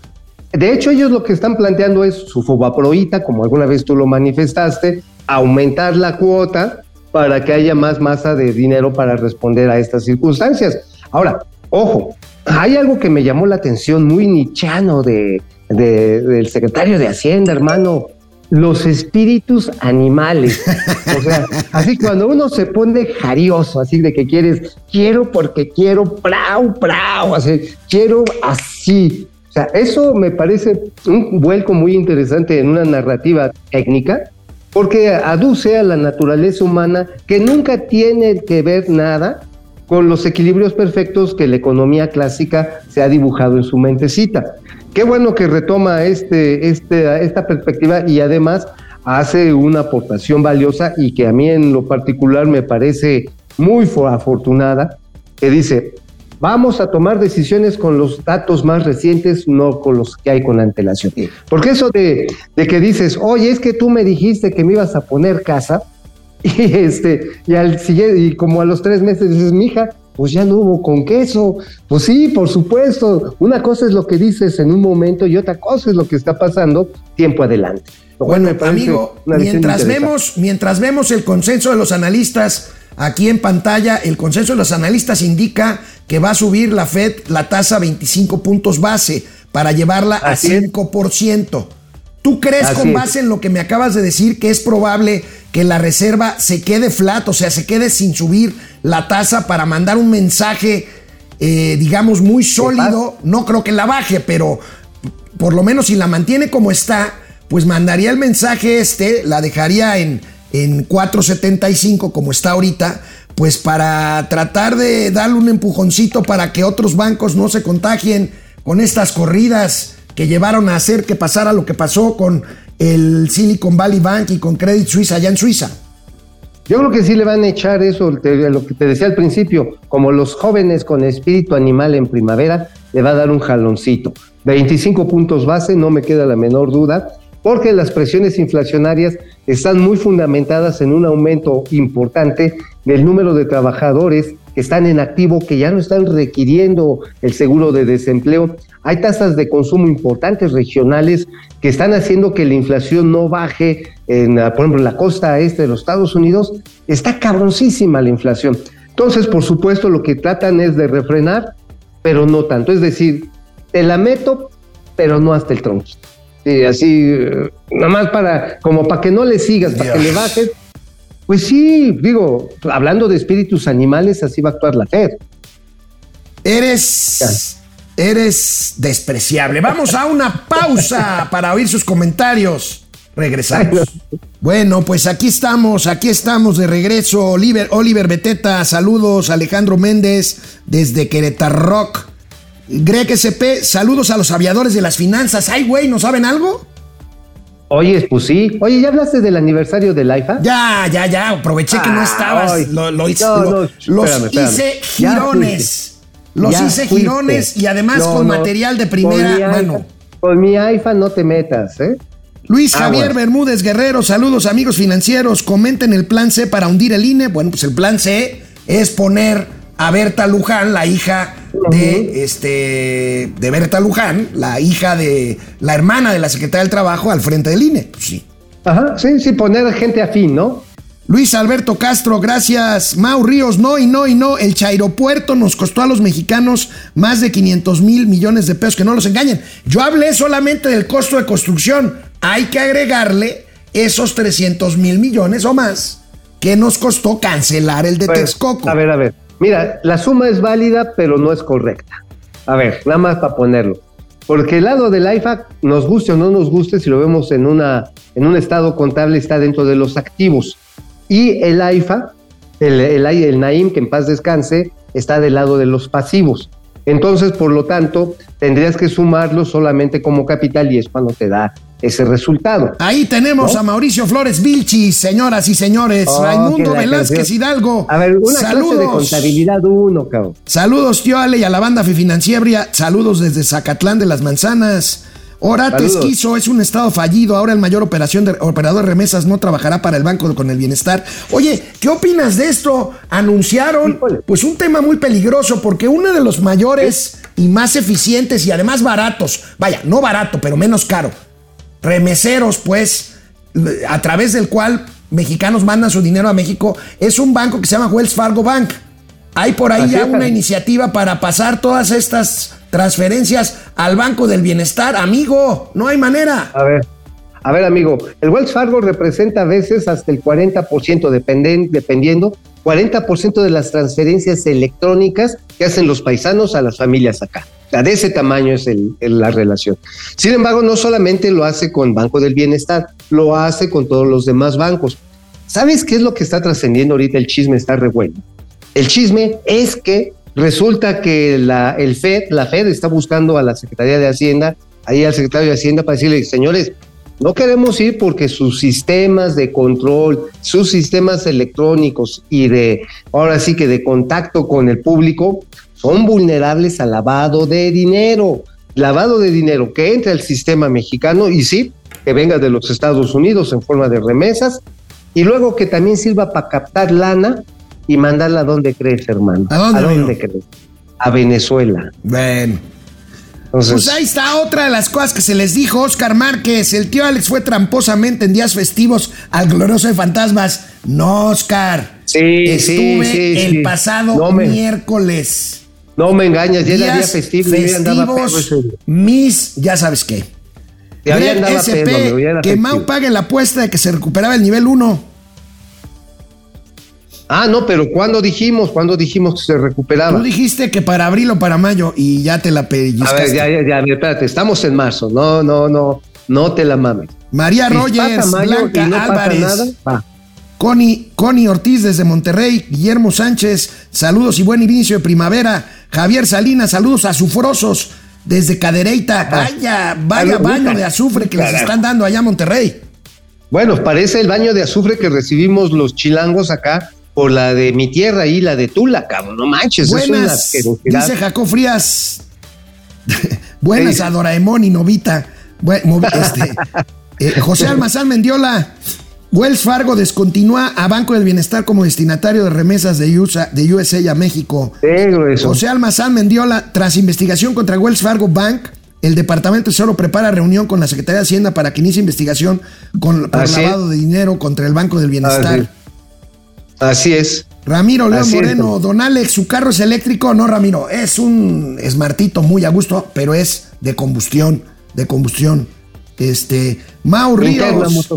Speaker 7: De hecho, ellos lo que están planteando es su fobaproita, como alguna vez tú lo manifestaste, aumentar la cuota para que haya más masa de dinero para responder a estas circunstancias. Ahora, ojo, hay algo que me llamó la atención muy nichano de, del secretario de Hacienda, hermano los espíritus animales. O sea, así cuando uno se pone jarioso, así de que quieres, quiero porque quiero, prau, prau, así, quiero así. Sea, eso me parece un vuelco muy interesante en una narrativa técnica, porque aduce a la naturaleza humana que nunca tiene que ver nada con los equilibrios perfectos que la economía clásica se ha dibujado en su mentecita. Qué bueno que retoma este, este, esta perspectiva y además hace una aportación valiosa y que a mí en lo particular me parece muy afortunada, que dice, vamos a tomar decisiones con los datos más recientes, no con los que hay con antelación. Porque eso de, de que dices, oye, es que tú me dijiste que me ibas a poner casa, y este, y al siguiente, y como a los tres meses dices, mija, pues ya no hubo con queso. Pues sí, por supuesto. Una cosa es lo que dices en un momento y otra cosa es lo que está pasando tiempo adelante.
Speaker 1: bueno, amigo, mientras vemos, mientras vemos el consenso de los analistas aquí en pantalla, el consenso de los analistas indica que va a subir la Fed la tasa 25 puntos base para llevarla a 5%. ¿Tú crees con base en lo que me acabas de decir que es probable que la reserva se quede flat, o sea, se quede sin subir la tasa para mandar un mensaje, eh, digamos, muy sólido? No creo que la baje, pero por lo menos si la mantiene como está, pues mandaría el mensaje este, la dejaría en, en 4.75 como está ahorita, pues para tratar de darle un empujoncito para que otros bancos no se contagien con estas corridas que llevaron a hacer que pasara lo que pasó con el Silicon Valley Bank y con Credit Suisse allá en Suiza.
Speaker 7: Yo creo que sí le van a echar eso, lo que te decía al principio, como los jóvenes con espíritu animal en primavera, le va a dar un jaloncito. 25 puntos base, no me queda la menor duda, porque las presiones inflacionarias están muy fundamentadas en un aumento importante del número de trabajadores que están en activo, que ya no están requiriendo el seguro de desempleo. Hay tasas de consumo importantes regionales que están haciendo que la inflación no baje. En, por ejemplo, en la costa este de los Estados Unidos está cabroncísima la inflación. Entonces, por supuesto, lo que tratan es de refrenar, pero no tanto. Es decir, te la meto, pero no hasta el tronquito. Sí, así, nada más para, como para que no le sigas, para que le bajes, pues sí, digo, hablando de espíritus animales, así va a actuar la Fed.
Speaker 1: Eres, eres despreciable. Vamos a una pausa para oír sus comentarios. Regresamos. Bueno, pues aquí estamos, aquí estamos de regreso. Oliver, Oliver Beteta, saludos. Alejandro Méndez desde Querétaro Rock. Greg SP, saludos a los aviadores de las finanzas. Ay, güey, ¿no saben algo?
Speaker 7: Oye, pues sí. Oye, ¿ya hablaste del aniversario del IFA?
Speaker 1: Ya, ya, ya. Aproveché que no
Speaker 7: Ah,
Speaker 1: estabas.
Speaker 7: ay.
Speaker 1: Lo, lo hice,
Speaker 7: No,
Speaker 1: lo-
Speaker 7: no,
Speaker 1: los
Speaker 7: espérame, espérame.
Speaker 1: hice girones. Los
Speaker 7: Ya
Speaker 1: hice
Speaker 7: fuiste.
Speaker 1: girones y además
Speaker 7: No,
Speaker 1: con material de primera mano.
Speaker 7: Con mi IFA no te metas, ¿eh?
Speaker 1: Luis
Speaker 7: Ah,
Speaker 1: Javier
Speaker 7: bueno.
Speaker 1: Bermúdez Guerrero, saludos amigos financieros, comenten el plan C para hundir el INE. Bueno, pues el plan C es poner a Berta Luján, la hija de este de Berta Luján, la hija de la hermana de la secretaria del Trabajo al frente del INE. Pues sí.
Speaker 7: Ajá, sí, sí, poner gente afín, ¿no?
Speaker 1: Luis Alberto Castro, gracias. Mau Ríos, no y no y no. El Chairopuerto nos costó a los mexicanos más de 500 mil millones de pesos, que no los engañen. Yo hablé solamente del costo de construcción. Hay que agregarle esos 300 mil millones o más que nos costó cancelar el de Texcoco.
Speaker 7: A ver, a ver. Mira, la suma es válida, pero no es correcta. A ver, nada más para ponerlo. Porque el lado del IFA, nos guste o no nos guste, si lo vemos en, una, en un estado contable, está dentro de los activos. Y el IFA, el, el, el Naim, que en paz descanse, está del lado de los pasivos. Entonces, por lo tanto, tendrías que sumarlo solamente como capital y es cuando te da ese resultado.
Speaker 1: Ahí tenemos
Speaker 7: ¿No?
Speaker 1: a Mauricio Flores Vilchis, señoras y señores.
Speaker 7: Oh,
Speaker 1: Raimundo Velázquez
Speaker 7: canción.
Speaker 1: Hidalgo.
Speaker 7: A ver, una clase de
Speaker 1: Saludos.
Speaker 7: contabilidad uno, cabrón.
Speaker 1: Saludos, tío Ale, y a la banda Financiebria. Saludos desde Zacatlán de las Manzanas. Orate
Speaker 7: Saludos.
Speaker 1: Es un estado fallido. Ahora el mayor operación de, operador de remesas no trabajará para el Banco con el Bienestar. Oye, ¿qué opinas de esto? Anunciaron pues un tema muy peligroso porque uno de los mayores y más eficientes y además baratos, vaya, no barato, pero menos caro, remeseros, pues, a través del cual mexicanos mandan su dinero a México, es un banco que se llama Wells Fargo Bank. Hay por ahí
Speaker 7: Así
Speaker 1: ya
Speaker 7: es.
Speaker 1: una iniciativa para pasar todas estas transferencias al Banco del Bienestar. Amigo, no hay manera.
Speaker 7: A ver, a ver, amigo, el Wells Fargo representa a veces hasta el 40%, dependen- dependiendo, 40% de las transferencias electrónicas que hacen los paisanos a las familias acá. De ese tamaño es la relación. Sin embargo, no solamente lo hace con Banco del Bienestar, lo hace con todos los demás bancos. ¿Sabes qué es lo que está trascendiendo ahorita? El chisme está re bueno. El chisme es que resulta que la, el FED, la FED está buscando a la Secretaría de Hacienda, ahí al secretario de Hacienda para decirle, señores, no queremos ir porque sus sistemas de control, sus sistemas electrónicos y de, ahora sí que de contacto con el público, son vulnerables al lavado de dinero. Lavado de dinero que entra al sistema mexicano y sí, que venga de los Estados Unidos en forma de remesas y luego que también sirva para captar lana y mandarla a donde crees, hermano.
Speaker 1: ¿A dónde, amigo?
Speaker 7: crees? A Venezuela.
Speaker 1: Bueno.
Speaker 7: Entonces,
Speaker 1: Pues ahí está otra de las cosas que se les dijo Oscar Márquez. El tío Alex fue tramposamente en días festivos al glorioso de fantasmas. No, Oscar.
Speaker 7: Sí,
Speaker 1: Estuve
Speaker 7: sí, sí,
Speaker 1: el
Speaker 7: sí.
Speaker 1: pasado
Speaker 7: No me-
Speaker 1: miércoles.
Speaker 7: no me engañas, ya era día
Speaker 1: Días
Speaker 7: festivo
Speaker 1: festivos, mis, ya sabes qué.
Speaker 7: Ya
Speaker 1: Greg SP,
Speaker 7: pedo,
Speaker 1: que. Mau pague la apuesta de que se recuperaba el nivel 1.
Speaker 7: Ah, no, pero ¿cuándo dijimos? ¿Cuándo dijimos que se recuperaba?
Speaker 1: Tú dijiste que para abril o para mayo y ya te la
Speaker 7: A
Speaker 1: pellizcaste.
Speaker 7: ver, ya, ya, ya, a espérate, estamos en marzo. No, no, no, no te la mames.
Speaker 1: María Rogers, Blanca
Speaker 7: no
Speaker 1: Álvarez.
Speaker 7: nada, va.
Speaker 1: Connie, Connie Ortiz desde Monterrey, Guillermo Sánchez, saludos y buen inicio de primavera. Javier Salinas, saludos azufrosos desde Cadereyta. Vaya, vaya
Speaker 7: Salud,
Speaker 1: baño de azufre que les están dando allá en Monterrey.
Speaker 7: Bueno, parece el baño de azufre que recibimos los chilangos acá por la de mi tierra y la de Tula, cabrón. No manches, es una
Speaker 1: Buenas, dice Jacob Frías. Buenas a Doraemon y Novita. Bue- movi- este, eh, José Almazán Mendiola. Wells Fargo descontinúa a Banco del Bienestar como destinatario de remesas de, USA, de USA a México.
Speaker 7: Grueso.
Speaker 1: José Almazán Mendiola, tras investigación contra Wells Fargo Bank, el Departamento de Tesoro prepara reunión con la Secretaría de Hacienda para que inicie investigación con, por
Speaker 7: Así
Speaker 1: lavado de dinero contra el Banco del Bienestar.
Speaker 7: Así. Es.
Speaker 1: Ramiro León Moreno, don Alex, su carro es eléctrico. No, Ramiro, es un smartito muy a gusto, pero es de combustión, de combustión. Este, Mau Ríos,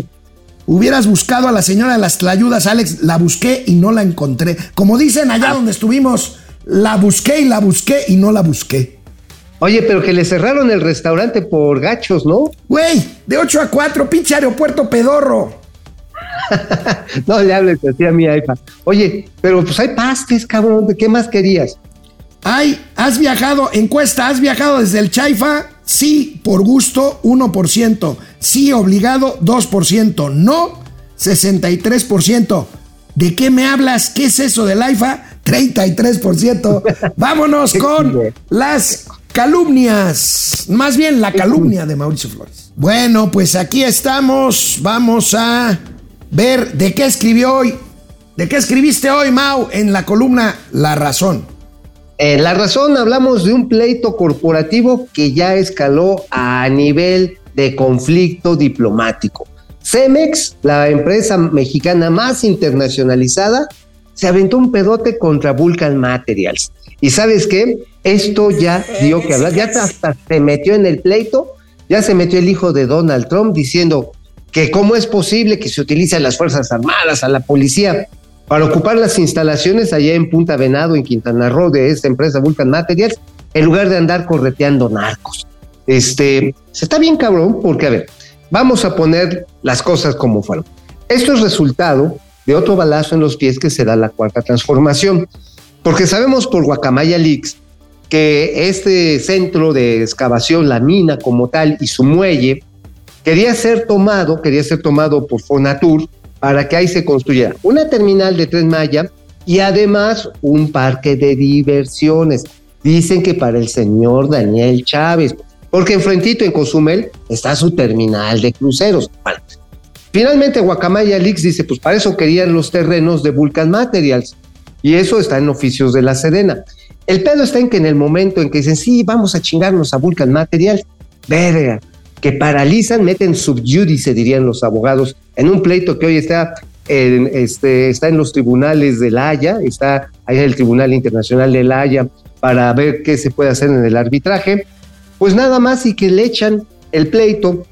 Speaker 1: hubieras buscado a la señora de las tlayudas, Alex, la busqué y no la encontré. Como dicen allá
Speaker 7: Ah.
Speaker 1: donde estuvimos, la busqué y la busqué y no la busqué.
Speaker 7: Oye, pero que le cerraron el restaurante por gachos, ¿no?
Speaker 1: Güey, de 8 a 4, pinche aeropuerto pedorro.
Speaker 7: No le hables así a mi iPad. Oye, pero pues hay pastes, cabrón. ¿De qué más querías?
Speaker 1: Ay, ¿has viajado? Encuesta, ¿has viajado desde el Chaifa? Sí, por gusto, 1%. sí obligado 2%, no 63%. ¿De qué me hablas? ¿Qué es eso del AIFA? 33%. Vámonos con las calumnias. Más bien la calumnia de Mauricio Flores. Bueno, pues aquí estamos. Vamos a ver de qué escribió hoy. ¿De qué escribiste hoy, Mau, en la columna La Razón?
Speaker 7: En La Razón hablamos de un pleito corporativo que ya escaló a nivel de conflicto diplomático. Cemex, la empresa mexicana más internacionalizada, se aventó un pedote contra Vulcan Materials. ¿Y sabes qué? Esto ya dio que hablar, ya hasta se metió en el pleito, ya se metió el hijo de Donald Trump diciendo que cómo es posible que se utilicen las Fuerzas Armadas, a la policía, para ocupar las instalaciones allá en Punta Venado, en Quintana Roo, de esta empresa Vulcan Materials, en lugar de andar correteando narcos. Este, se está bien cabrón, porque a ver, Vamos a poner las cosas como fueron. Esto es resultado de otro balazo en los pies que se da la cuarta transformación, porque sabemos por Guacamaya Leaks que este centro de excavación, la mina como tal y su muelle, quería ser tomado, quería ser tomado por Fonatur para que ahí se construyera una terminal de Tren Maya y además un parque de diversiones. Dicen que para el señor Daniel Chávez, porque enfrentito en Cozumel está su terminal de cruceros. finalmente Guacamaya Leaks dice, pues para eso querían los terrenos de Vulcan Materials y eso está en oficios de la Sedena. El pedo está en que en el momento en que dicen, sí, vamos a chingarnos a Vulcan Materials, verga, que paralizan, meten subjudice, dirían los abogados, en un pleito que hoy está en, este, está en los tribunales de La Haya, está ahí en el Tribunal Internacional de La Haya para ver qué se puede hacer en el arbitraje pues nada más y que le echan el pleito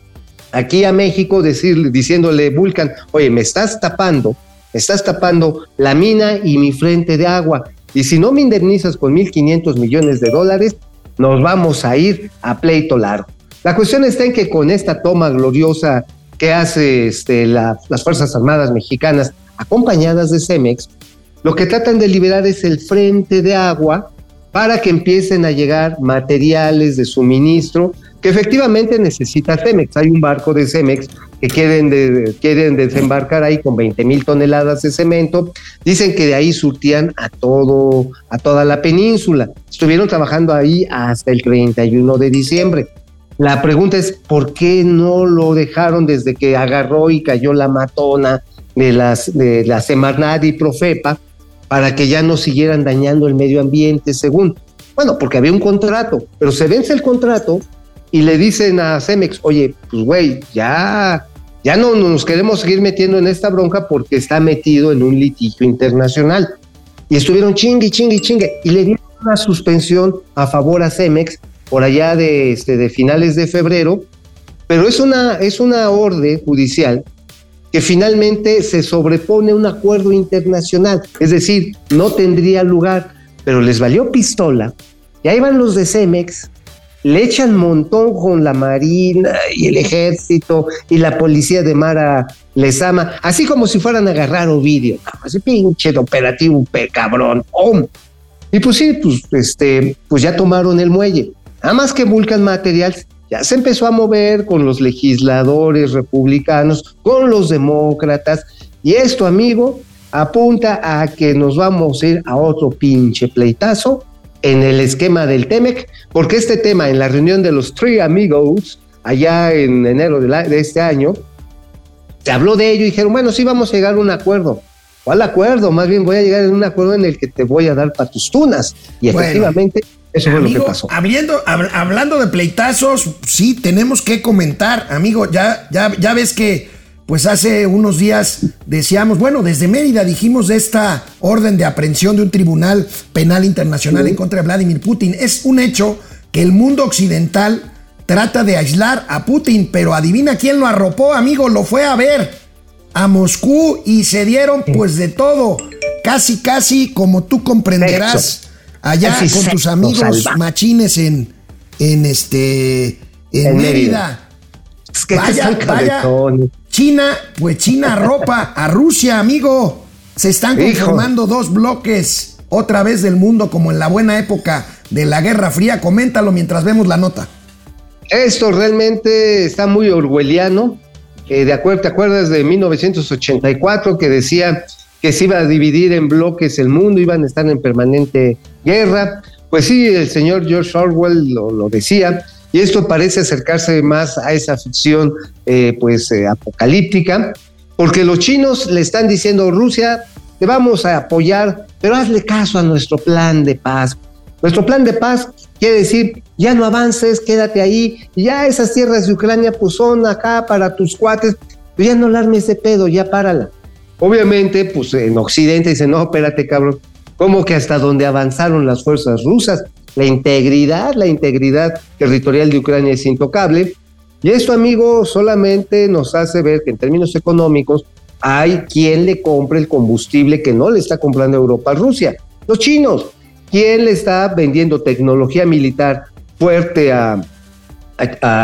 Speaker 7: aquí a México decir, diciéndole Vulcan, oye, me estás tapando, me estás tapando la mina y mi frente de agua. Y si no me indemnizas con 1.500 millones de dólares, nos vamos a ir a pleito largo. La cuestión está en que con esta toma gloriosa que hace este, las Fuerzas Armadas Mexicanas, acompañadas de Cemex, lo que tratan de liberar es el frente de agua para que empiecen a llegar materiales de suministro que efectivamente necesita Cemex. Hay un barco de Cemex que quieren, quieren desembarcar ahí con 20 mil toneladas de cemento. Dicen que de ahí surtían a, todo, a toda la península. Estuvieron trabajando ahí hasta el 31 de diciembre. La pregunta es, ¿por qué no lo dejaron desde que agarró y cayó la matona de, las, de la Semarnat y Profepa? para que ya no siguieran dañando el medio ambiente, según. Bueno, porque había un contrato, pero se vence el contrato y le dicen a Cemex, oye, pues güey, ya, ya no nos queremos seguir metiendo en esta bronca porque está metido en un litigio internacional. Y estuvieron chingue, chingue, chingue, y le dieron una suspensión a favor a Cemex por allá de, este, de finales de febrero, pero es una, es una orden judicial que finalmente se sobrepone un acuerdo internacional, es decir, no tendría lugar, pero les valió pistola, y ahí van los de Cemex, le echan montón con la Marina y el Ejército y la Policía de Mara les ama, así como si fueran a agarrar Ovidio, así pinche operativo, cabrón, Y pues sí, pues, este, pues ya tomaron el muelle. Nada más que Vulcan Materials ya se empezó a mover con los legisladores republicanos, con los demócratas, y esto, amigo, apunta a que nos vamos a ir a otro pinche pleitazo en el esquema del TEMEC, porque este tema en la reunión de los Three Amigos, allá en enero de, este año, se habló de ello y dijeron, bueno, sí vamos a llegar a un acuerdo. ¿Cuál acuerdo? Más bien voy a llegar a un acuerdo en el que te voy a dar para tus tunas. Y efectivamente eso fue lo que pasó.
Speaker 1: Hablando, hablando de pleitazos, sí, tenemos que comentar, amigo, ya, ya, ya ves que pues hace unos días decíamos, bueno, desde Mérida dijimos de esta orden de aprehensión de un tribunal penal internacional en contra de Vladimir Putin. Es un hecho que el mundo occidental trata de aislar a Putin, pero adivina quién lo arropó, amigo, lo fue a ver a Moscú y se dieron pues de todo, casi, casi como tú comprenderás allá con tus amigos machines en, en este en, Mérida. Es que vaya, vaya. China, pues China ropa a Rusia, amigo. Se están conformando dos bloques otra vez del mundo como en la buena época de la Guerra Fría. Coméntalo mientras vemos la nota.
Speaker 7: Esto realmente está muy orwelliano. Eh, de acuerdo, ¿Te acuerdas de 1984 que decía que se iba a dividir en bloques el mundo, iban a estar en permanente guerra? Pues sí, el señor George Orwell lo, decía, y esto parece acercarse más a esa ficción eh, pues eh, apocalíptica, porque los chinos le están diciendo, Rusia, te vamos a apoyar, pero hazle caso a nuestro plan de paz. Nuestro plan de paz quiere decir, ya no avances, quédate ahí, ya esas tierras de Ucrania pues son acá para tus cuates, pues ya no alarmes ese pedo, ya párala. Obviamente, pues en Occidente dicen, no, espérate cabrón, ¿cómo que hasta donde avanzaron las fuerzas rusas? La integridad, la integridad territorial de Ucrania es intocable. Y esto, amigo, solamente nos hace ver que en términos económicos hay quien le compre el combustible que no le está comprando Europa a Rusia, los chinos. ¿Quién le está vendiendo tecnología militar fuerte a,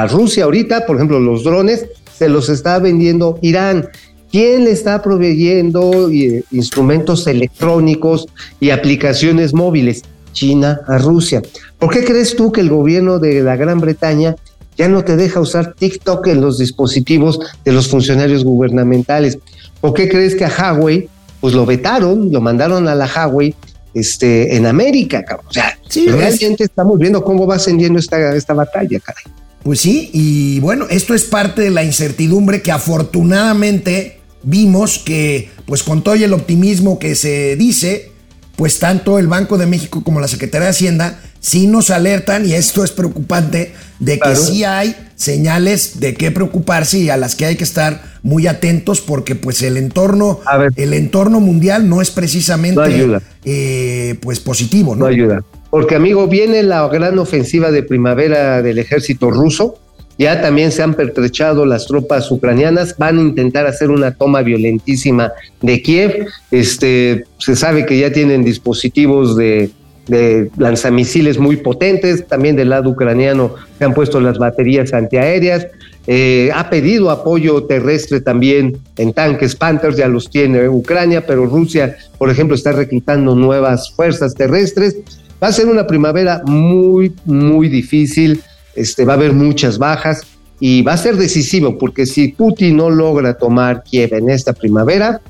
Speaker 7: Rusia ahorita? Por ejemplo, los drones se los está vendiendo Irán. ¿Quién le está proveyendo eh, instrumentos electrónicos y aplicaciones móviles? China a Rusia. ¿Por qué crees tú que el gobierno de la Gran Bretaña ya no te deja usar TikTok en los dispositivos de los funcionarios gubernamentales? ¿Por qué crees que a Huawei, pues lo vetaron, lo mandaron a la Huawei este, en América, cabrón. O sea, realmente estamos viendo cómo va ascendiendo esta, esta batalla, caray.
Speaker 1: Pues sí, y bueno, esto es parte de la incertidumbre que afortunadamente vimos que, pues con todo el optimismo que se dice, pues tanto el Banco de México como la Secretaría de Hacienda sí nos alertan, y esto es preocupante, de que sí hay señales de qué preocuparse y a las que hay que estar muy atentos porque pues el entorno, el entorno mundial no es precisamente eh, pues positivo, ¿no?
Speaker 7: No ayuda. Porque amigo, viene la gran ofensiva de primavera del ejército ruso, ya también se han pertrechado las tropas ucranianas, van a intentar hacer una toma violentísima de Kiev. Este, se sabe que ya tienen dispositivos de, de lanzamisiles muy potentes, también del lado ucraniano se han puesto las baterías antiaéreas, eh, ha pedido apoyo terrestre también en tanques Panthers, ya los tiene Ucrania, pero Rusia, por ejemplo, está reclutando nuevas fuerzas terrestres. Va a ser una primavera muy, muy difícil este, va a haber muchas bajas y va a ser decisivo porque si Putin no logra tomar Kiev en esta primavera,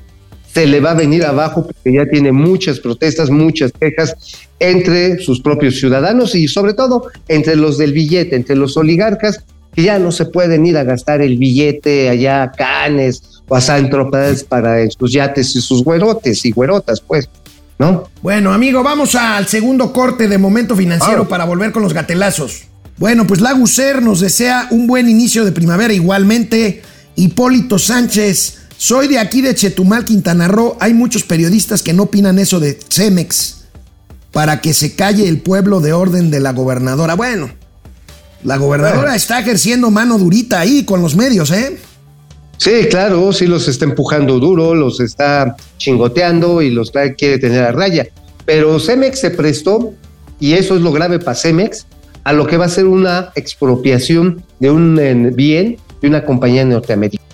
Speaker 7: se le va a venir abajo porque ya tiene muchas protestas, muchas quejas entre sus propios ciudadanos y sobre todo entre los del billete, entre los oligarcas que ya no se pueden ir a gastar el billete allá a Canes o a San para sus yates y sus güerotes y güerotas, pues. ¿No?
Speaker 1: Bueno, amigo, vamos al segundo corte de momento financiero ah. para volver con los gatelazos. Bueno, pues Laguser nos desea un buen inicio de primavera igualmente. Hipólito Sánchez, soy de aquí de Chetumal, Quintana Roo. Hay muchos periodistas que no opinan eso de Cemex para que se calle el pueblo de orden de la gobernadora. Bueno, la gobernadora está ejerciendo mano durita ahí con los medios, ¿eh?
Speaker 7: Sí, claro, sí los está empujando duro, los está chingoteando y los quiere tener a raya. Pero Cemex se prestó, y eso es lo grave para Cemex, a lo que va a ser una expropiación de un bien de una compañía norteamericana.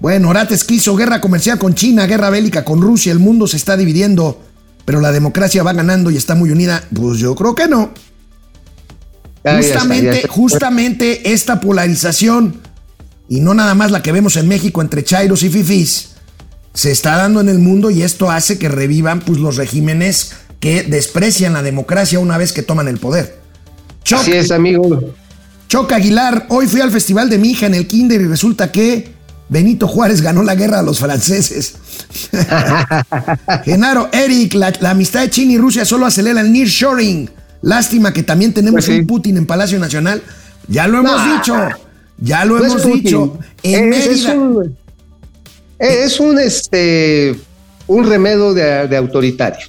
Speaker 1: Bueno, Orates quiso guerra comercial con China, guerra bélica con Rusia, el mundo se está dividiendo, pero la democracia va ganando y está muy unida. Pues yo creo que no. justamente, justamente esta polarización, y no nada más la que vemos en México entre Chairos y Fifis, se está dando en el mundo y esto hace que revivan pues, los regímenes que desprecian la democracia una vez que toman el poder.
Speaker 7: Choc, Así es, amigo.
Speaker 1: Choc Aguilar, hoy fui al festival de mi hija en el Kinder y resulta que Benito Juárez ganó la guerra a los franceses. Genaro, Eric, la, amistad de China y Rusia solo acelera el nearshoring. Lástima que también tenemos pues un Putin en Palacio Nacional. Ya lo hemos dicho. Ya lo hemos dicho.
Speaker 7: En es, Mérida, es, un, este, un remedio de autoritario.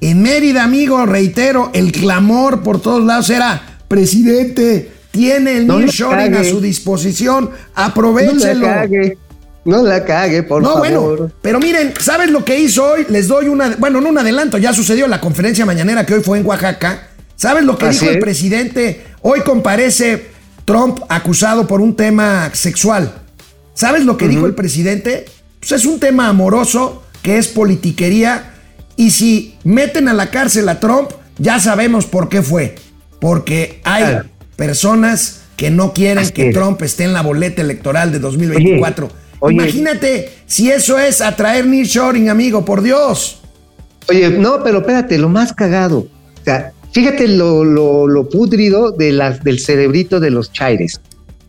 Speaker 1: En Mérida, amigo, reitero, el clamor por todos lados era presidente, tiene el no nearshoring a su disposición, aprovechelo.
Speaker 7: No la cague, no la cague, por no, Bueno,
Speaker 1: pero miren, ¿saben lo que hizo hoy? Les doy una, bueno, no un adelanto, ya sucedió la conferencia mañanera que hoy fue en Oaxaca. ¿Saben lo que dijo el presidente? Hoy comparece Trump acusado por un tema sexual. ¿Sabes lo que dijo el presidente? Pues es un tema amoroso, que es politiquería, y si meten a la cárcel a Trump, ya sabemos por qué fue porque hay personas que no quieren
Speaker 7: Así
Speaker 1: que
Speaker 7: es.
Speaker 1: Trump esté en la boleta electoral de 2024.
Speaker 7: oye.
Speaker 1: Imagínate si eso es atraer nearshoring, amigo, por Dios.
Speaker 7: Oye, no, pero espérate, lo más cagado. O sea, fíjate lo, lo, lo pútrido de las, del cerebrito de los chaires.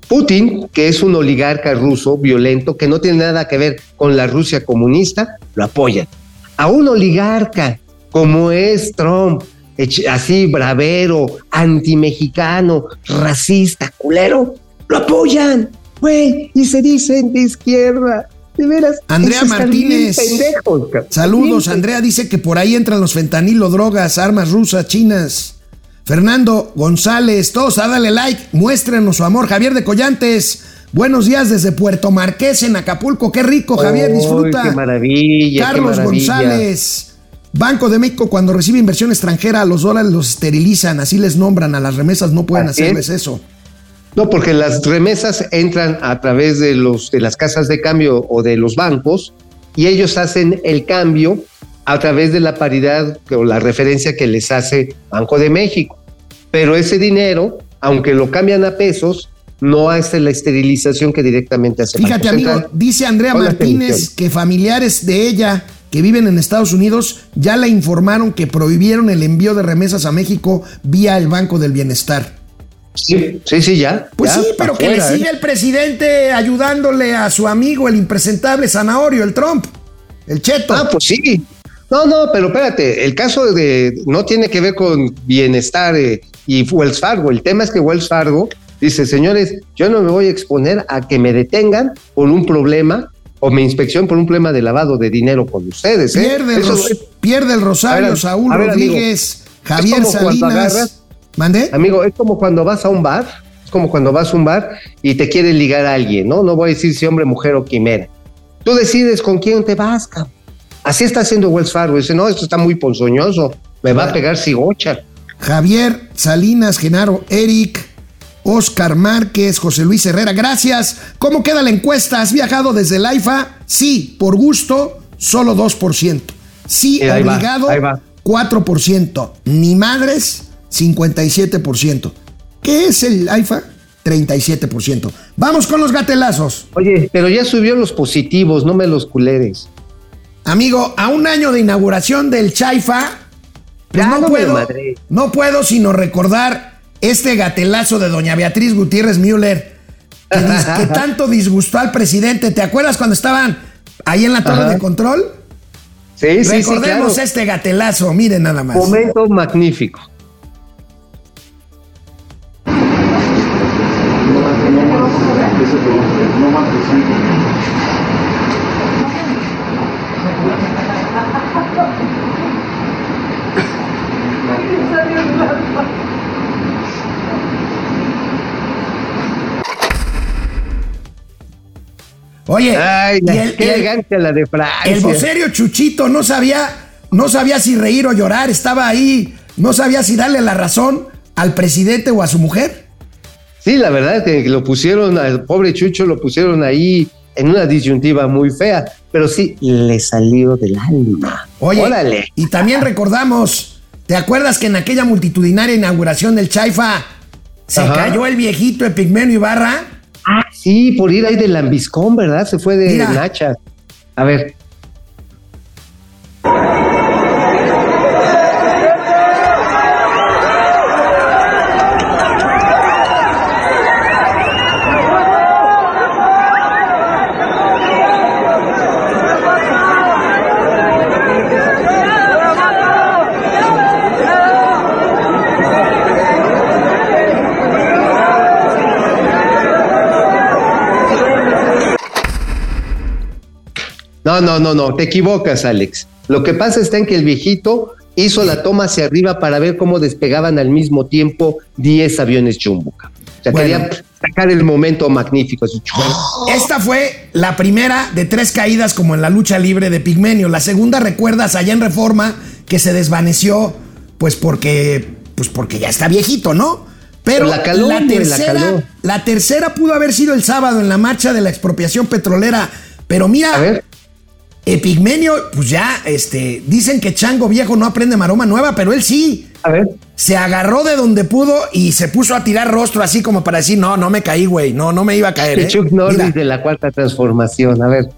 Speaker 7: Putin, que es un oligarca ruso violento, que no tiene nada que ver con la Rusia comunista, lo apoyan. A un oligarca como es Trump, así bravero, antimexicano, racista, culero, lo apoyan, güey, y se dicen de izquierda. De veras.
Speaker 1: Andrea Martínez.
Speaker 7: pendejos.
Speaker 1: Saludos, Andrea dice que por ahí entran los fentanilo, drogas, armas rusas, chinas. Fernando González, todos a darle like, muéstrenos su amor. Javier de Collantes, buenos días desde Puerto Marqués en Acapulco. Qué rico, Javier, disfruta.
Speaker 7: qué maravilla.
Speaker 1: Carlos
Speaker 7: qué maravilla.
Speaker 1: González. Banco de México, cuando recibe inversión extranjera, los dólares los esterilizan, así les nombran, a las remesas no pueden
Speaker 7: Así es.
Speaker 1: hacerles eso.
Speaker 7: No, porque las remesas entran a través de los de las casas de cambio o de los bancos y ellos hacen el cambio a través de la paridad o la referencia que les hace Banco de México. Pero ese dinero, aunque lo cambian a pesos, no hace la esterilización que directamente hace
Speaker 1: Fíjate,
Speaker 7: Banco
Speaker 1: amigo,
Speaker 7: Central.
Speaker 1: dice Andrea Martínez que familiares de ella que viven en Estados Unidos ya le informaron que prohibieron el envío de remesas a México vía el Banco del Bienestar.
Speaker 7: Sí, sí, sí, ya.
Speaker 1: Pues
Speaker 7: ya,
Speaker 1: sí, pero que le
Speaker 7: fuera, ¿eh?
Speaker 1: siga el presidente ayudándole a su amigo, el impresentable Zanahorio, el Trump, el Cheto.
Speaker 7: Ah, pues sí. No, no, pero espérate, el caso de no tiene que ver con bienestar eh, y Wells Fargo. El tema es que Wells Fargo dice, señores, yo no me voy a exponer a que me detengan por un problema o me inspección por un problema de lavado de dinero con ustedes. ¿eh?
Speaker 1: pierde, el
Speaker 7: Eso
Speaker 1: Ros-
Speaker 7: es-
Speaker 1: pierde el Rosario,
Speaker 7: ver,
Speaker 1: Saúl
Speaker 7: amigo,
Speaker 1: Rodríguez, Javier Salinas.
Speaker 7: agarras-
Speaker 1: ¿Mandé?
Speaker 7: Amigo, es como cuando vas a un bar, es como cuando vas a un bar y te quiere ligar a alguien, ¿no? No voy a decir si hombre, mujer o quimera. Tú decides con quién te vas, cabrón. Así está haciendo Wells Fargo. Dice, no, esto está muy ponzoñoso, me va a pegar cigocha.
Speaker 1: Javier Salinas, Genaro, Eric, Oscar Márquez, José Luis Herrera, gracias. ¿Cómo queda la encuesta? ¿Has viajado desde el AIFA? Sí, por gusto, solo 2%. Sí,
Speaker 7: Eh, ahí va,
Speaker 1: obligado,
Speaker 7: ahí va.
Speaker 1: 4%. Ni madres, 57%. ¿Qué es el AIFA? 37%. Vamos con los gatelazos.
Speaker 7: Oye, pero ya subió los positivos, no me los culeres.
Speaker 1: Amigo, a un año de inauguración del Chaifa, pues no, puedo, no puedo sino recordar este gatelazo de doña Beatriz Gutiérrez Müller, que, dis- que tanto disgustó al presidente. ¿Te acuerdas cuando estaban ahí en la torre
Speaker 7: Ajá.
Speaker 1: de control?
Speaker 7: Sí, sí, sí,
Speaker 1: Recordemos
Speaker 7: claro.
Speaker 1: este gatelazo, miren nada más.
Speaker 7: Momento magnífico.
Speaker 1: Oye,
Speaker 7: Ay,
Speaker 1: y
Speaker 7: la-
Speaker 1: el-
Speaker 7: qué
Speaker 1: y el-
Speaker 7: elegancia la de Francia.
Speaker 1: El vocerio Chuchito no sabía, no sabía si reír o llorar, estaba ahí, no sabía si darle la razón al presidente o a su mujer.
Speaker 7: Sí, la verdad es que lo pusieron, al pobre Chucho lo pusieron ahí en una disyuntiva muy fea, pero sí, le salió del alma.
Speaker 1: Oye,
Speaker 7: Órale.
Speaker 1: y también recordamos, ¿te acuerdas que en aquella multitudinaria inauguración del Chaifa se
Speaker 7: Ajá.
Speaker 1: cayó el viejito Epigmenio Ibarra?
Speaker 7: Ah, sí, por ir ahí de lambiscón, ¿verdad? Se fue de
Speaker 1: Mira.
Speaker 7: Nacha. A ver. No, no, no, no, te equivocas, Alex. Lo que pasa está en que el viejito hizo la toma hacia arriba para ver cómo despegaban al mismo tiempo 10 aviones cabrón. O sea,
Speaker 1: Bueno.
Speaker 7: quería sacar el momento magnífico. así,
Speaker 1: Esta fue la primera de tres caídas como en la lucha libre de Pigmenio. La segunda, recuerdas, allá en Reforma, que se desvaneció, pues porque, pues porque ya está viejito, ¿no? Pero
Speaker 7: La
Speaker 1: tercera,
Speaker 7: caló.
Speaker 1: la tercera pudo haber sido el sábado en la marcha de la expropiación petrolera. Pero mira. Epigmenio, pues ya, este, dicen que Chango viejo no aprende maroma nueva, pero él sí.
Speaker 7: A ver.
Speaker 1: Se agarró de donde pudo y se puso a tirar rostro así como para decir, no, no me caí, güey, no, no me iba a caer. ¿eh?
Speaker 7: Chuck Norris
Speaker 1: Mira,
Speaker 7: de la cuarta transformación. A ver.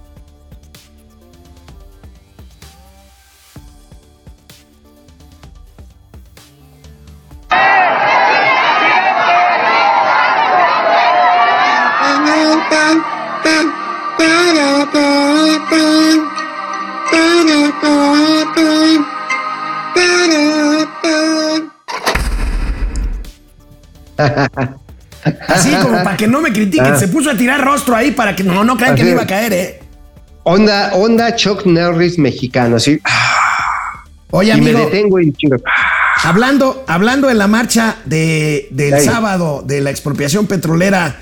Speaker 1: Critiquen,
Speaker 7: Ah.
Speaker 1: se puso a tirar rostro ahí para que no, no crean que me iba a caer, ¿eh?
Speaker 7: Onda, onda Chuck Norris mexicano, así.
Speaker 1: Oye,
Speaker 7: y me
Speaker 1: amigo,
Speaker 7: detengo y chingo.
Speaker 1: hablando, hablando de la marcha de, del sábado de la expropiación petrolera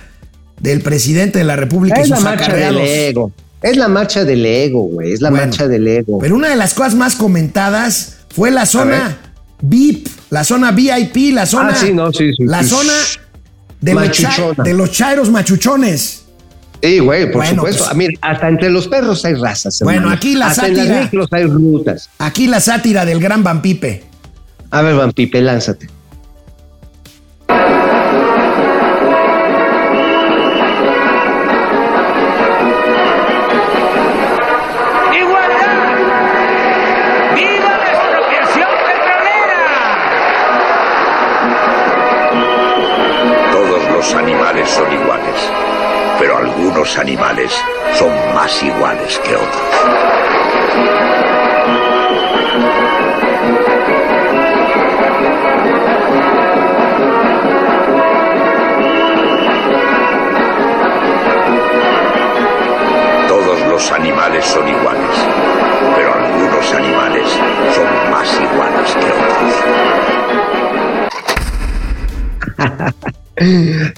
Speaker 1: del presidente de la República y
Speaker 7: Es la
Speaker 1: sus
Speaker 7: marcha del ego. Es la marcha del ego, güey. Es la
Speaker 1: Bueno,
Speaker 7: marcha del ego.
Speaker 1: Pero una de las cosas más comentadas fue la zona VIP, la zona VIP, la zona.
Speaker 7: Ah, sí, no, sí, sí,
Speaker 1: La
Speaker 7: sí.
Speaker 1: zona de los, de los chairos machuchones.
Speaker 7: Sí, güey, por
Speaker 1: Bueno,
Speaker 7: supuesto.
Speaker 1: pues-
Speaker 7: Ah, mira, hasta entre los perros hay razas.
Speaker 1: Bueno,
Speaker 7: hermano.
Speaker 1: aquí la
Speaker 7: hasta en
Speaker 1: sátira.
Speaker 7: las micros hay rutas.
Speaker 1: Aquí la sátira del gran Vampipe.
Speaker 7: A ver, Van Pipe, lánzate.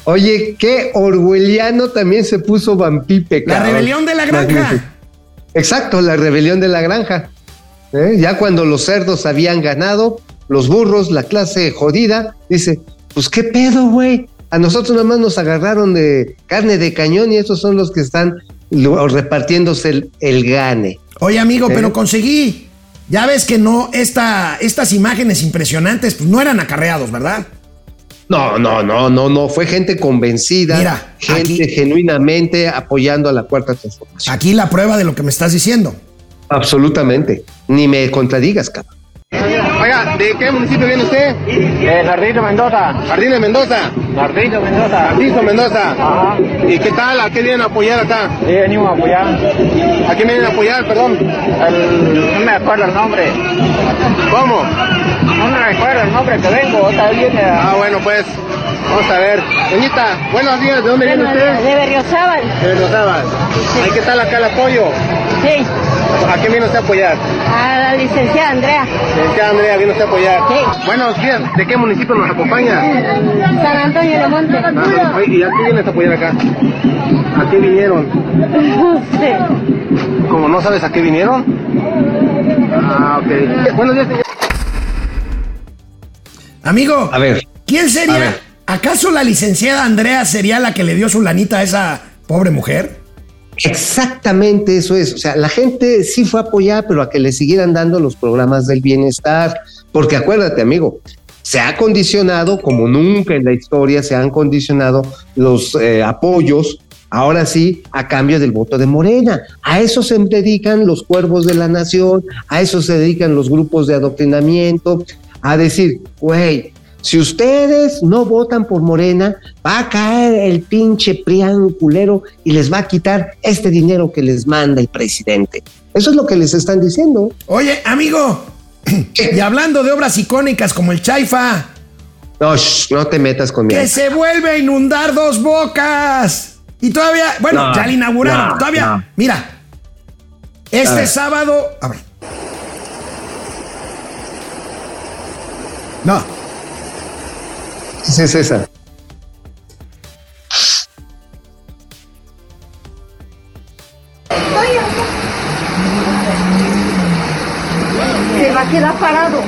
Speaker 7: Oye, qué orwelliano también se puso Van Pipe.
Speaker 1: La rebelión de la granja.
Speaker 7: Exacto, la rebelión de la granja. ¿Eh? Ya cuando los cerdos habían ganado, los burros, la clase jodida, dice, pues qué pedo, güey. A nosotros nada más nos agarraron de carne de cañón y esos son los que están repartiéndose el, el gane.
Speaker 1: Oye, amigo,
Speaker 7: ¿Eh?
Speaker 1: pero conseguí. Ya ves que no, esta, estas imágenes impresionantes, pues no eran acarreados, ¿verdad?
Speaker 7: No, no, no, no, no. Fue gente convencida,
Speaker 1: Mira,
Speaker 7: gente
Speaker 1: aquí-
Speaker 7: genuinamente apoyando a la cuarta transformación.
Speaker 1: Aquí la prueba de lo que me estás diciendo.
Speaker 7: Absolutamente. Ni me contradigas, cabrón.
Speaker 2: Oiga, ¿de qué municipio viene usted?
Speaker 8: Eh, Jardino Mendoza.
Speaker 2: Jardín de Mendoza.
Speaker 8: Jardino Mendoza.
Speaker 2: Jardín Mendoza.
Speaker 8: Ajá.
Speaker 2: ¿Y qué tal? ¿A qué vienen a apoyar acá?
Speaker 8: Sí, venimos a apoyar.
Speaker 2: ¿A quién vienen a apoyar, perdón?
Speaker 8: El- no me acuerdo el nombre.
Speaker 2: ¿Cómo?
Speaker 8: No me recuerdo el nombre que vengo. Otra viene a...
Speaker 2: Ah, bueno, pues. Vamos a ver. Doñita, buenos días. ¿De dónde viene usted?
Speaker 9: De Berriozábal.
Speaker 2: De Mendoza. ¿Y qué tal acá el apoyo?
Speaker 9: Sí.
Speaker 2: ¿A quién viene usted a apoyar?
Speaker 9: A la licenciada Andrea.
Speaker 2: Licenciada Andrea, viene usted a apoyar.
Speaker 9: Sí.
Speaker 2: Buenos días. ¿De qué municipio nos acompaña?
Speaker 9: San Antonio de Monte.
Speaker 2: Ah, oye, ¿y a qué vienes a apoyar acá? ¿A qué vinieron?
Speaker 9: Sí.
Speaker 2: ¿Cómo no sabes a qué vinieron? Ah, ok. Buenos días, señor.
Speaker 1: Amigo,
Speaker 7: A ver.
Speaker 1: ¿quién
Speaker 7: A
Speaker 1: sería?
Speaker 7: ver.
Speaker 1: ¿Acaso la licenciada Andrea sería la que le dio su lanita a esa pobre mujer?
Speaker 7: Exactamente eso es. O sea, la gente sí fue a apoyar, pero a que le siguieran dando los programas del bienestar. Porque acuérdate, amigo, se ha condicionado, como nunca en la historia se han condicionado los eh, apoyos, ahora sí, a cambio del voto de Morena. A eso se dedican los cuervos de la nación, a eso se dedican los grupos de adoctrinamiento, a decir, güey, si ustedes no votan por Morena, va a caer el pinche prián culero y les va a quitar este dinero que les manda el presidente. Eso es lo que les están diciendo.
Speaker 1: Oye, amigo, y hablando de obras icónicas como el Chaifa,
Speaker 7: No, shh, no te metas conmigo.
Speaker 1: que se vuelve a inundar dos bocas. Y todavía, bueno,
Speaker 7: No,
Speaker 1: ya la inauguraron.
Speaker 7: no,
Speaker 1: todavía,
Speaker 7: no.
Speaker 1: mira, este sábado, a ver. No,
Speaker 7: Sí, es esa.
Speaker 9: Se va a quedar parado.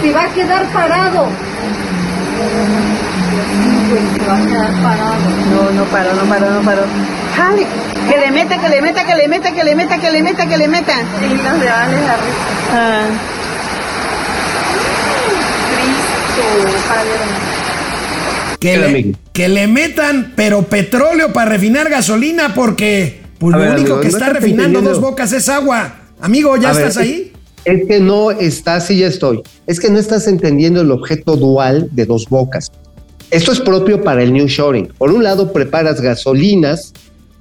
Speaker 9: Se va a quedar parado.
Speaker 10: No, no paro, no paro, no paro. Jale, que le meta, que le meta, que le meta, que le meta, que le meta, que le meta. Sí, los reales ah.
Speaker 1: Que le, que le metan, pero petróleo para refinar gasolina, porque pues, lo
Speaker 7: ver,
Speaker 1: único
Speaker 7: amigo,
Speaker 1: que
Speaker 7: no
Speaker 1: está refinando dos bocas es agua. Amigo, ¿ya
Speaker 7: A ver,
Speaker 1: estás
Speaker 7: es-
Speaker 1: ahí?
Speaker 7: Es que no estás, sí ya estoy. Es que no estás entendiendo el objeto dual de dos bocas. Esto es propio para el New Shoring. Por un lado, preparas gasolinas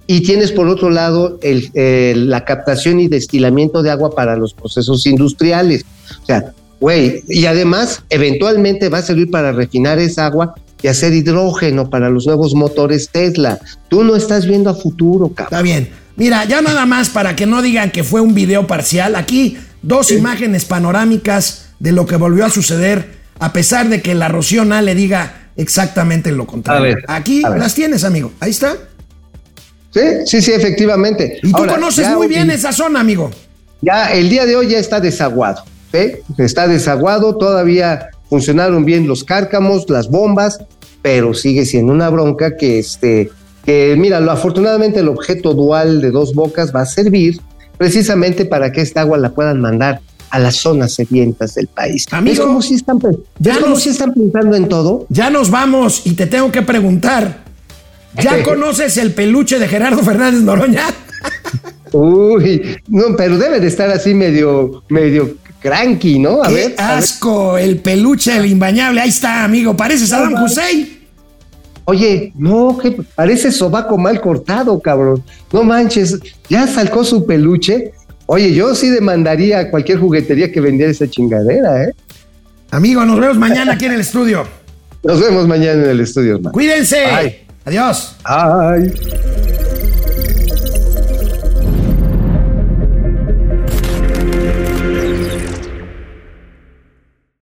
Speaker 7: y tienes por otro lado el- eh, la captación y destilamiento de agua para los procesos industriales. O sea, güey, y además, eventualmente va a servir para refinar esa agua y hacer hidrógeno para los nuevos motores Tesla. Tú no estás viendo a futuro, cabrón.
Speaker 1: Está bien. Mira, ya nada más para que no digan que fue un video parcial. Aquí dos imágenes panorámicas de lo que volvió a suceder, a pesar de que la Rociona le diga exactamente lo contrario.
Speaker 7: A ver,
Speaker 1: Aquí
Speaker 7: a ver.
Speaker 1: las tienes, amigo. Ahí está.
Speaker 7: Sí, sí, sí, efectivamente.
Speaker 1: Y tú conoces
Speaker 7: ya-
Speaker 1: muy bien esa zona, amigo.
Speaker 7: Ya el día de hoy ya está desaguado, ¿sí? Está desaguado, todavía funcionaron bien los cárcamos, las bombas, pero sigue siendo una bronca que este que mira, lo afortunadamente el objeto dual de dos bocas va a servir precisamente para que esta agua la puedan mandar a las zonas sedientas del país.
Speaker 1: Amigo,
Speaker 7: ¿Ves cómo sí están,
Speaker 1: ya nos-
Speaker 7: sí están pensando en todo?
Speaker 1: Ya nos vamos y te tengo que preguntar. ¿Ya conoces el peluche de Gerardo Fernández Noroña?
Speaker 7: Uy, no, pero debe de estar así medio, medio cranky, ¿no? A
Speaker 1: ¡Qué
Speaker 7: ver, a ver.
Speaker 1: asco! El peluche del imbañable. Ahí está, amigo. Parece Saddam Hussein.
Speaker 7: Oye, no, que parece sobaco mal cortado, cabrón. No manches, ya sacó su peluche. Oye, yo sí demandaría a cualquier juguetería que vendiera esa chingadera, ¿eh?
Speaker 1: Amigo, nos vemos mañana aquí en el estudio.
Speaker 7: Nos vemos mañana en el estudio, hermano.
Speaker 1: Cuídense.
Speaker 7: Bye.
Speaker 1: Adiós.
Speaker 7: Ay.